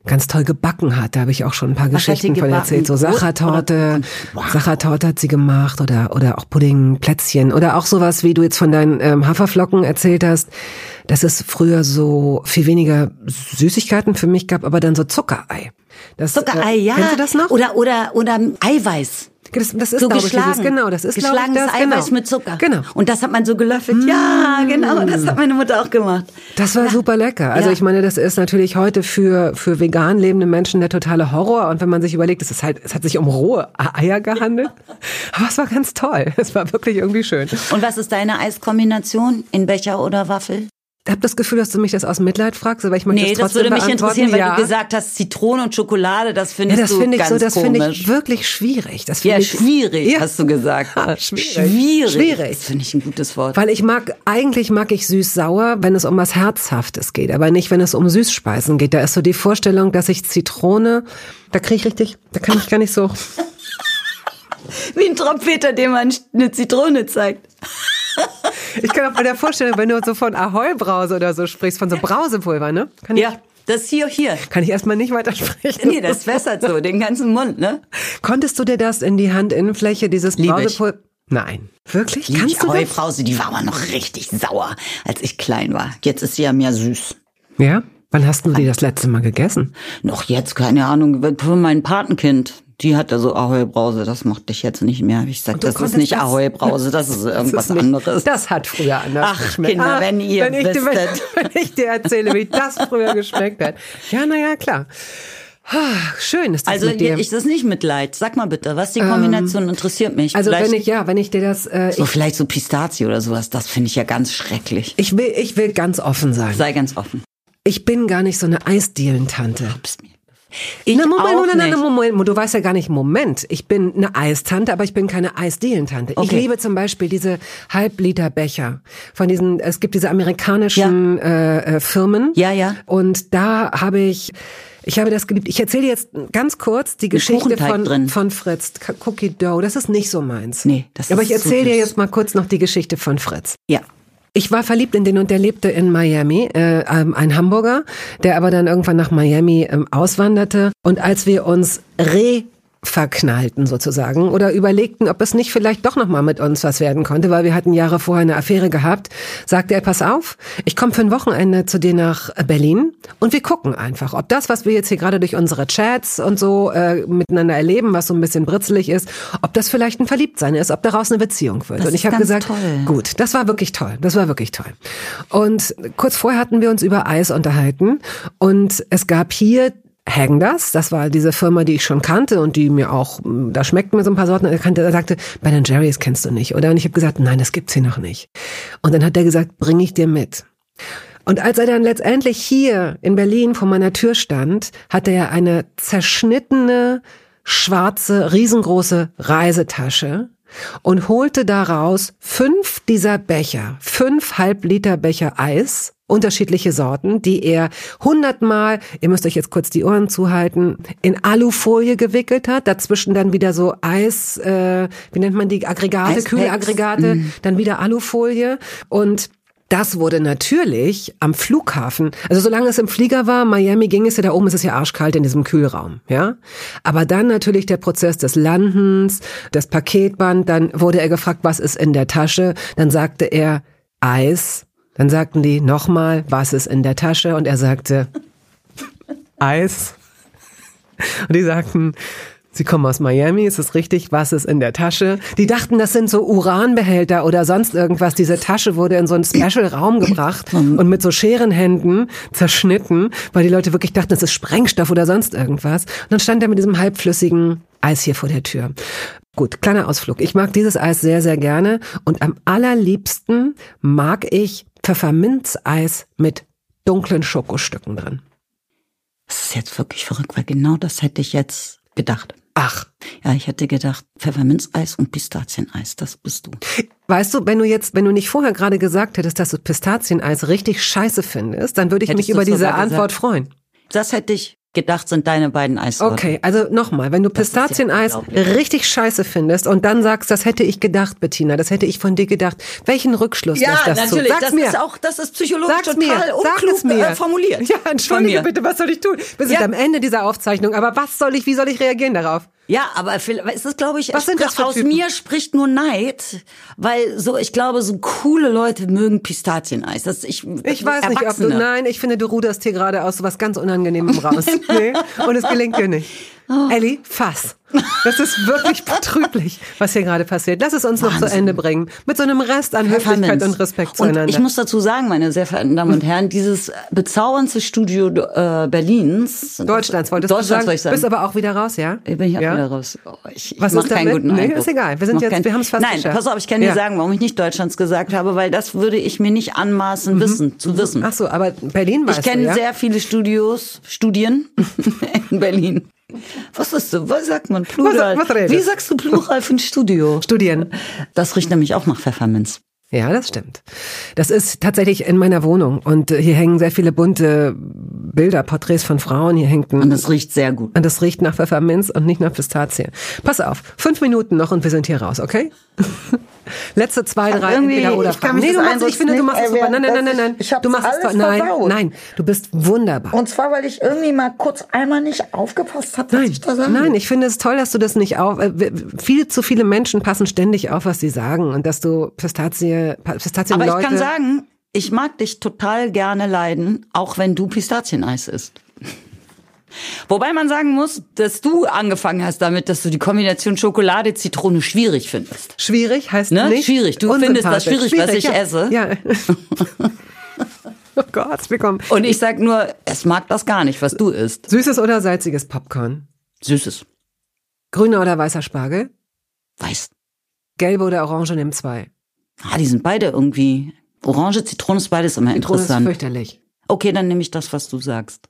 ganz toll gebacken hat. Da habe ich auch schon ein paar Was Geschichten von erzählt. So Sachertorte, wow. Sachertorte hat sie gemacht oder oder auch Pudding, Plätzchen oder auch sowas, wie du jetzt von deinen ähm, Haferflocken erzählt hast dass es früher so viel weniger Süßigkeiten für mich gab, aber dann so Zuckerei. Das, Zuckerei, äh, ja. Kennst du das noch? Oder, oder, oder Eiweiß. Das, das ist, so glaube ich, dieses, genau, das ist, Geschlagenes ich, das, Eiweiß genau. mit Zucker. Genau. Und das hat man so gelöffelt. Ja, genau, das hat meine Mutter auch gemacht. Das war ja. super lecker. Also ja. ich meine, das ist natürlich heute für, für vegan lebende Menschen der totale Horror. Und wenn man sich überlegt, es ist halt, es hat sich um rohe Eier gehandelt. Aber es war ganz toll. Es war wirklich irgendwie schön. Und was ist deine Eiskombination? In Becher oder Waffel? Habe das Gefühl, dass du mich das aus Mitleid fragst, aber ich möchte nee, das trotzdem das würde mich interessieren, ja. weil du gesagt hast, Zitrone und Schokolade, das findest ja, das du find ich ganz so, das finde ich wirklich schwierig. Das ja, ich, schwierig, ja. hast du gesagt. Ja, schwierig. Schwierig. schwierig. Das finde ich ein gutes Wort. Weil ich mag, eigentlich mag ich süß-sauer, wenn es um was Herzhaftes geht, aber nicht, wenn es um Süßspeisen geht. Da ist so die Vorstellung, dass ich Zitrone, da kriege ich richtig, da kann ich gar nicht so... (laughs) Wie ein Trompeter, dem man eine Zitrone zeigt. (laughs) Ich kann auch bei der Vorstellung, wenn du so von Ahoi-Brause oder so sprichst, von so Brausepulver, ne? Kann ja. Das hier, hier. Kann ich erstmal nicht weitersprechen. Nee, das wässert so, den ganzen Mund, ne? Konntest du dir das in die Handinnenfläche, dieses Brausepulver? Nein. Wirklich? Lieb Kannst die du Ahoi-Brause, die war aber noch richtig sauer, als ich klein war. Jetzt ist sie ja mehr süß. Ja? Wann hast du die das letzte Mal gegessen? Noch jetzt, keine Ahnung, für mein Patenkind die hatte so Ahoi-Brause, das mochte ich jetzt nicht mehr. Ich sag, das ist nicht Ahoi-Brause, das ist irgendwas (laughs) das ist nicht, anderes. Das hat früher anders Ach, geschmeckt. Kinder, ah, wenn ihr wenn ich, wenn, (laughs) wenn ich dir erzähle, wie das früher geschmeckt hat. Ja, naja, klar. Schön ist das Also mit dir. ich das nicht Mitleid. Sag mal bitte, was die Kombination ähm, interessiert mich. Also vielleicht, wenn ich ja, wenn ich dir das äh, so vielleicht so Pistazie oder sowas, das finde ich ja ganz schrecklich. Ich will ich will ganz offen sein. Sei ganz offen. Ich bin gar nicht so eine Eisdielentante. Glaubst mir. Ich Na, Moment, auch Moment, nicht. Moment, Moment, du weißt ja gar nicht, Moment, ich bin eine Eistante, aber ich bin keine Eisdielentante. Okay. Ich liebe zum Beispiel diese Halbliter-Becher von diesen, es gibt diese amerikanischen ja. äh, äh, Firmen. Ja, ja. Und da habe ich, ich habe das geliebt. Ich erzähle jetzt ganz kurz die Geschichte von, drin. von Fritz. Cookie Dough, das ist nicht so meins. Nee, das Aber ist ich erzähle so dir jetzt mal kurz noch die Geschichte von Fritz. Ja. Ich war verliebt in den und der lebte in Miami, äh, ein Hamburger, der aber dann irgendwann nach Miami ähm, auswanderte. Und als wir uns re verknallten sozusagen oder überlegten, ob es nicht vielleicht doch noch mal mit uns was werden konnte, weil wir hatten Jahre vorher eine Affäre gehabt, sagte er, pass auf, ich komme für ein Wochenende zu dir nach Berlin und wir gucken einfach, ob das, was wir jetzt hier gerade durch unsere Chats und so äh, miteinander erleben, was so ein bisschen britzelig ist, ob das vielleicht ein Verliebtsein ist, ob daraus eine Beziehung wird. Das und ich habe gesagt, toll. gut, das war wirklich toll, das war wirklich toll. Und kurz vorher hatten wir uns über Eis unterhalten und es gab hier Hangdas, das war diese Firma, die ich schon kannte und die mir auch, da schmeckten mir so ein paar Sorten. Er kannte, er sagte, Ben Jerry's kennst du nicht, oder? Und ich habe gesagt, nein, das gibt's hier noch nicht. Und dann hat er gesagt, bring ich dir mit. Und als er dann letztendlich hier in Berlin vor meiner Tür stand, hatte er eine zerschnittene, schwarze, riesengroße Reisetasche und holte daraus fünf dieser Becher, fünf Halbliter Becher Eis unterschiedliche Sorten, die er hundertmal, ihr müsst euch jetzt kurz die Ohren zuhalten, in Alufolie gewickelt hat, dazwischen dann wieder so Eis, äh, wie nennt man die Aggregate, Eispacks. Kühlaggregate, Mm. dann wieder Alufolie und Das wurde natürlich am Flughafen, also solange es im Flieger war, Miami ging es ja da oben, ist es ja arschkalt in diesem Kühlraum, ja. Aber dann natürlich der Prozess des Landens, das Paketband, dann wurde er gefragt, was ist in der Tasche, dann sagte er Eis, dann sagten die nochmal, was ist in der Tasche und er sagte Eis. Und die sagten, Sie kommen aus Miami, ist es richtig? Was ist in der Tasche? Die dachten, das sind so Uranbehälter oder sonst irgendwas. Diese Tasche wurde in so einen Special-Raum gebracht und mit so Scherenhänden zerschnitten, weil die Leute wirklich dachten, das ist Sprengstoff oder sonst irgendwas. Und dann stand er mit diesem halbflüssigen Eis hier vor der Tür. Gut, kleiner Ausflug. Ich mag dieses Eis sehr, sehr gerne und am allerliebsten mag ich Pfefferminzeis mit dunklen Schokostücken drin. Das ist jetzt wirklich verrückt, weil genau das hätte ich jetzt gedacht. Ach. Ja, ich hätte gedacht, Pfefferminzeis und Pistazieneis, das bist du. Weißt du, wenn du jetzt, wenn du nicht vorher gerade gesagt hättest, dass du Pistazieneis richtig scheiße findest, dann würde ich Hättest mich über diese Antwort gesagt? freuen. Das hätte ich gedacht, sind deine beiden Eissorten. Okay, also nochmal, wenn du ja Pistazieneis unglaublich. richtig scheiße findest und dann sagst, das hätte ich gedacht, Bettina, das hätte ich von dir gedacht, welchen Rückschluss Ja, lässt das natürlich. zu? Sag's das mir. ist auch, das ist psychologisch Sag's total mir, unklug mir. Äh, formuliert. Ja, entschuldige mir. bitte, was soll ich tun? Wir sind Ja. am Ende dieser Aufzeichnung, aber was soll ich, wie soll ich reagieren darauf? Ja, aber es ist, glaube ich, Was sind das aus Typen? mir spricht nur Neid, weil so, ich glaube, so coole Leute mögen Pistazieneis. Das ich, Ich weiß nicht, ob du, nein, ich finde, du ruderst hier gerade aus so was ganz Unangenehmem raus. (laughs) nee, und es gelingt dir nicht. Oh. Elli, fass. Das ist wirklich betrüblich, was hier gerade passiert. Lass es uns noch zu Wahnsinn. Ende bringen. Mit so einem Rest an Höflichkeit und Respekt Und zueinander. ich muss dazu sagen, meine sehr verehrten Damen und Herren, dieses bezaubernde Studio äh, Berlins. Deutschlands wolltest Deutschlands du sagen, ich sagen. bist aber auch wieder raus, ja? Ich bin hier ja? wieder raus. Oh, ich ich Was ist keinen guten Nee, Eindruck. ist egal. Wir sind jetzt- keinen- wir haben's fast Nein, geschafft. pass auf, ich kann Ja. dir sagen, warum ich nicht Deutschlands gesagt habe, weil das würde ich mir nicht anmaßen, wissen, zu wissen. Ach so, aber Berlin weißt Ich kenne ja? sehr viele Studios, Studien (laughs) in Berlin. Was ist so? Was sagt man? Plural. Was- was? Wie sagst du Plural für ein Studio? Studien. Das riecht nämlich auch nach Pfefferminz. Ja, das stimmt. Das ist tatsächlich in meiner Wohnung und hier hängen sehr viele bunte Bilder, Porträts von Frauen. Hier hängt ein Und es riecht sehr gut. Und das riecht nach Pfefferminz und nicht nach Pistazie. Pass auf, fünf Minuten noch und wir sind hier raus, okay? (laughs) Letzte zwei, drei irgendwie- entweder oder ich kann Nee, du machst, ich finde, du nicht machst es super. Nein, nein, nein, nein, nein. Ich hab's Du machst es alles toll. Nein, nein, du bist wunderbar. Und zwar, weil ich irgendwie mal kurz einmal nicht aufgepasst habe, was Nein, ich da sage. nein, ich finde es toll, dass du das nicht auf. Äh, viel zu viele Menschen passen ständig auf, was sie sagen und dass du Pistazie, Pistazien Aber ich kann sagen, ich mag dich total gerne leiden, auch wenn du Pistazieneis isst. Wobei man sagen muss, dass du angefangen hast damit, dass du die Kombination Schokolade-Zitrone schwierig findest. schwierig heißt Ne? nicht. Schwierig. Du findest das unsympathisch. schwierig, was ich ja. esse. Ja. (laughs) oh Gott, wir kommen. Und ich sag nur, es mag das gar nicht, was du isst. Süßes oder salziges Popcorn? Süßes. Grüner oder weißer Spargel? Weiß. Gelbe oder orange nimm zwei. Ah, die sind beide irgendwie. Orange, Zitrone ist beides immer Zitrone ist interessant. fürchterlich. Okay, dann nehme ich das, was du sagst.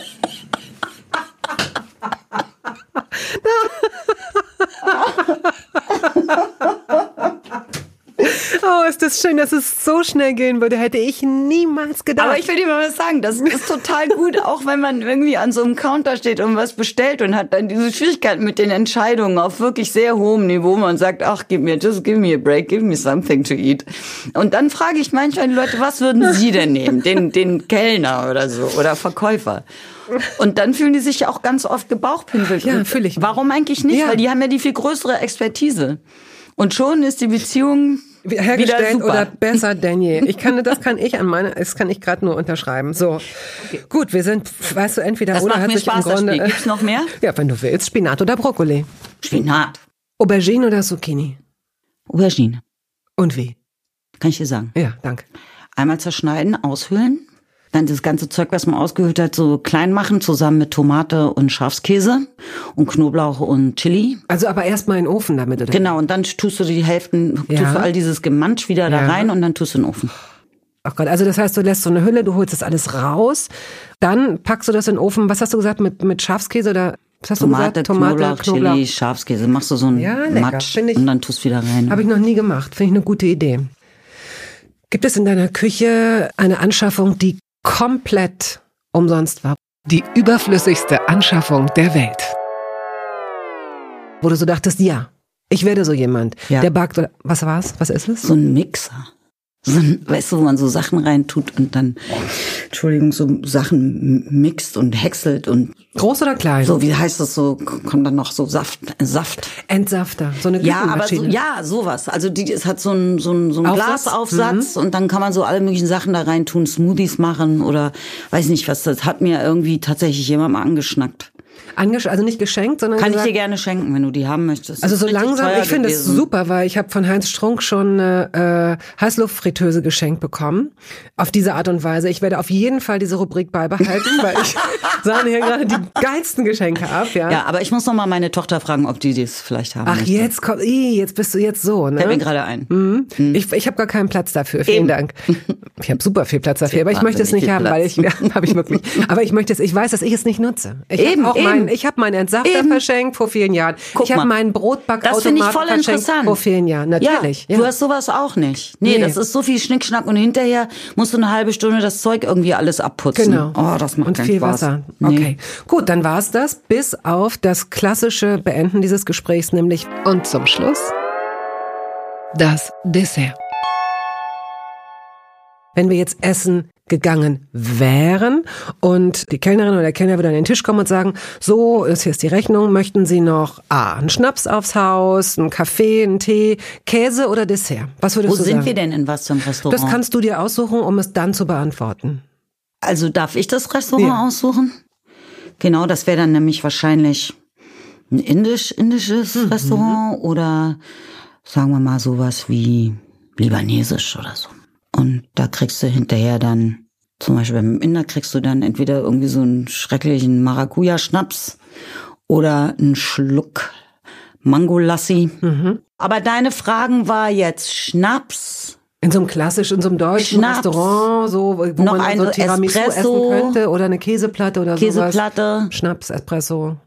Oh, ist das schön, dass es so schnell gehen würde. Hätte ich niemals gedacht. Aber ich will dir mal was sagen, das ist total gut, (laughs) auch wenn man irgendwie an so einem Counter steht und was bestellt und hat dann diese Schwierigkeiten mit den Entscheidungen auf wirklich sehr hohem Niveau. Man sagt, ach, gib mir, just give me a break, give me something to eat. Und dann frage ich manchmal die Leute, was würden sie denn nehmen? Den, den Kellner oder so oder Verkäufer. Und dann fühlen die sich ja auch ganz oft gebauchpinselt. Ja, Und fühl ich. Warum eigentlich nicht? Ja. Weil die haben ja die viel größere Expertise. Und schon ist die Beziehung hergestellt oder besser denn je. Ich kann, das kann ich an meine, das kann ich gerade nur unterschreiben. So, gut, wir sind, weißt du, entweder Das oder macht hat mir sich Spaß, im das Grunde. Spiel. Gibt's noch mehr? (laughs) Ja, wenn du willst, Spinat oder Brokkoli, Spinat. Aubergine oder Zucchini. Aubergine. Und wie? Kann ich dir sagen. Ja, danke. Einmal zerschneiden, aushöhlen. Dann das ganze Zeug, was man ausgehöhlt hat, so klein machen, zusammen mit Tomate und Schafskäse und Knoblauch und Chili. Also aber erstmal in den Ofen damit, oder? Genau, und dann tust du die Hälften, Ja. tust du all dieses Gemansch wieder da Ja. rein und dann tust du in den Ofen. Ach Gott, also das heißt, du lässt so eine Hülle, du holst das alles raus, dann packst du das in den Ofen. Was hast du gesagt mit mit Schafskäse oder was hast Tomate, du gesagt? Knoblauch, Chili, Schafskäse. Machst du so einen Ja, lecker, Matsch ich- und dann tust wieder rein. Habe ich noch nie gemacht. Finde ich eine gute Idee. Gibt es in deiner Küche eine Anschaffung, die komplett umsonst war? Die überflüssigste Anschaffung der Welt. Wo du so dachtest, ja, ich werde so jemand. Ja. Der backt oder was war's? Was ist es? so ein Mixer. So, ein- weißt du, wo man so Sachen reintut und dann, Entschuldigung, so Sachen mixt und häckselt und Groß oder klein? so, wie heißt das so, kommt dann noch so Saft, Saft. Entsafter, so eine Ja, aber so, ja, sowas. Also die, es hat so einen so einen, so einen Aufsatz? Glasaufsatz und dann kann man so alle möglichen Sachen da rein tun, Smoothies machen oder weiß nicht was. Das hat mir irgendwie tatsächlich jemand mal angeschnackt. Also nicht geschenkt, sondern Kann ich gesagt, dir gerne schenken, wenn du die haben möchtest. Also so langsam, ich finde es super, weil ich habe von Heinz Strunk schon eine äh, Heißluftfritteuse geschenkt bekommen. Auf diese Art und Weise. Ich werde auf jeden Fall diese Rubrik beibehalten, weil ich (laughs) sahne hier gerade die geilsten Geschenke ab. Ja. Ja, aber ich muss noch mal meine Tochter fragen, ob die das vielleicht haben Ach, möchte. jetzt kommt, ih, jetzt bist du jetzt so, Fällt mir ne? gerade ein. Mhm. Ich, ich habe gar keinen Platz dafür. Vielen Eben. Dank. Ich habe super viel Platz dafür, aber ich möchte es nicht haben, wahnsinnig weil ich ja, (laughs) habe ich wirklich. Aber ich möchte es. Ich weiß, dass ich es nicht nutze. Ich Eben, habe auch eben. Meinen, ich habe meinen Entsafter Eben. verschenkt vor vielen Jahren. Guck ich habe meinen Das Brotbackautomat finde ich voll verschenkt interessant. vor vielen Jahren. Natürlich. Ja, du hast sowas auch nicht. Nee, Nee. das ist so viel Schnickschnack und hinterher musst du eine halbe Stunde das Zeug irgendwie alles abputzen. Genau. Oh, das macht Und keinen viel Spaß. Wasser. Nee. Okay. Gut, dann war's das. Bis auf das klassische Beenden dieses Gesprächs, nämlich und zum Schluss das Dessert. Wenn wir jetzt essen gegangen wären und die Kellnerin oder der Kellner würde an den Tisch kommen und sagen, so, ist hier ist die Rechnung, möchten Sie noch A, einen Schnaps aufs Haus, einen Kaffee, einen Tee, Käse oder Dessert? Was würdest Wo du sind sagen? wir denn in was einem Restaurant? Das kannst du dir aussuchen, um es dann zu beantworten. also darf ich das Restaurant Ja. aussuchen? Genau, das wäre dann nämlich wahrscheinlich ein indisch, indisches Mhm. Restaurant oder sagen wir mal sowas wie libanesisch oder so. Und da kriegst du hinterher dann, zum Beispiel beim Inder kriegst du dann entweder irgendwie so einen schrecklichen Maracuja-Schnaps oder einen Schluck Mangolassi. Mhm. Aber deine Fragen war jetzt Schnaps, In so einem klassischen, in so einem deutschen Schnaps. Restaurant, so, wo Noch man ein so Tiramisu Espresso. essen könnte oder eine Käseplatte oder sowas. Käseplatte. Schnaps, Espresso.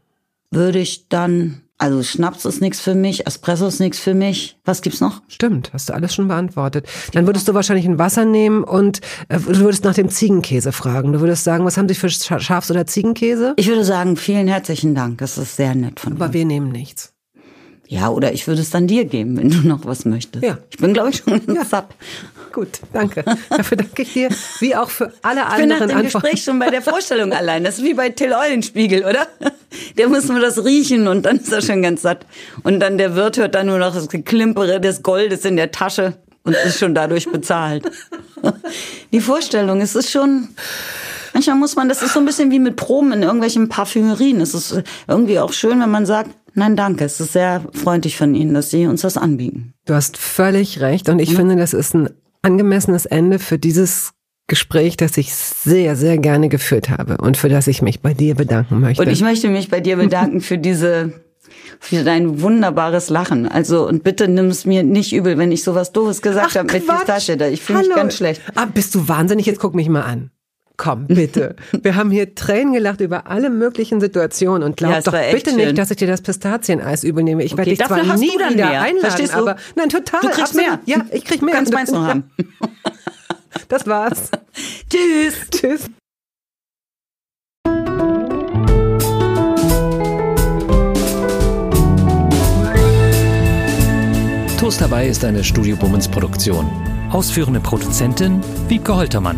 würde ich dann, also Schnaps ist nichts für mich, Espresso ist nichts für mich. Was gibt's noch? Stimmt, hast du alles schon beantwortet. Dann würdest du wahrscheinlich ein Wasser nehmen und äh, du würdest nach dem Ziegenkäse fragen. Du würdest sagen, was haben Sie für Scha- Schafs- oder Ziegenkäse? Ich würde sagen, vielen herzlichen Dank. Das ist sehr nett von Aber dir. wir nehmen nichts. Ja, oder ich würde es dann dir geben, wenn du noch was möchtest. Ja. Ich bin, glaube ich, schon ganz satt. Gut, danke. Dafür danke ich dir, wie auch für alle Ich bin nach anderen dem Antworten. Gespräch schon bei der Vorstellung allein. Das ist wie bei Till Eulenspiegel, oder? Der muss nur das riechen und dann ist er schon ganz satt. Und dann der Wirt hört dann nur noch das Geklimpere des Goldes in der Tasche und ist schon dadurch bezahlt. Die Vorstellung, es ist schon, manchmal muss man, das ist so ein bisschen wie mit Proben in irgendwelchen Parfümerien. Es ist irgendwie auch schön, wenn man sagt, nein, danke, es ist sehr freundlich von Ihnen, dass Sie uns das anbieten. Du hast völlig recht und ich finde, das ist ein angemessenes Ende für dieses Gespräch, das ich sehr, sehr gerne geführt habe und für das ich mich bei dir bedanken möchte. Und ich möchte mich bei dir bedanken für diese, für dein wunderbares Lachen. Also, und bitte nimm es mir nicht übel, wenn ich sowas Doofes gesagt habe mit. Pistache. Ich fühle mich ganz schlecht. Ah, bist du wahnsinnig? Jetzt guck mich mal an. Komm, bitte. (laughs) Wir haben hier Tränen gelacht über alle möglichen Situationen und glaub Ja, doch bitte schön. nicht, dass ich dir das Pistazieneis übernehme. Ich werde Okay, dich zwar nie du dann wieder mehr. einladen, Verstehst du? aber nein, total. Du kriegst absolut. mehr. Ja, ich krieg mehr. Du kannst meins noch haben. (laughs) Das war's. (laughs) Tschüss. Tschüss. Toast dabei ist eine Studio Bummens Produktion. Ausführende Produzentin Wiebke Holtermann.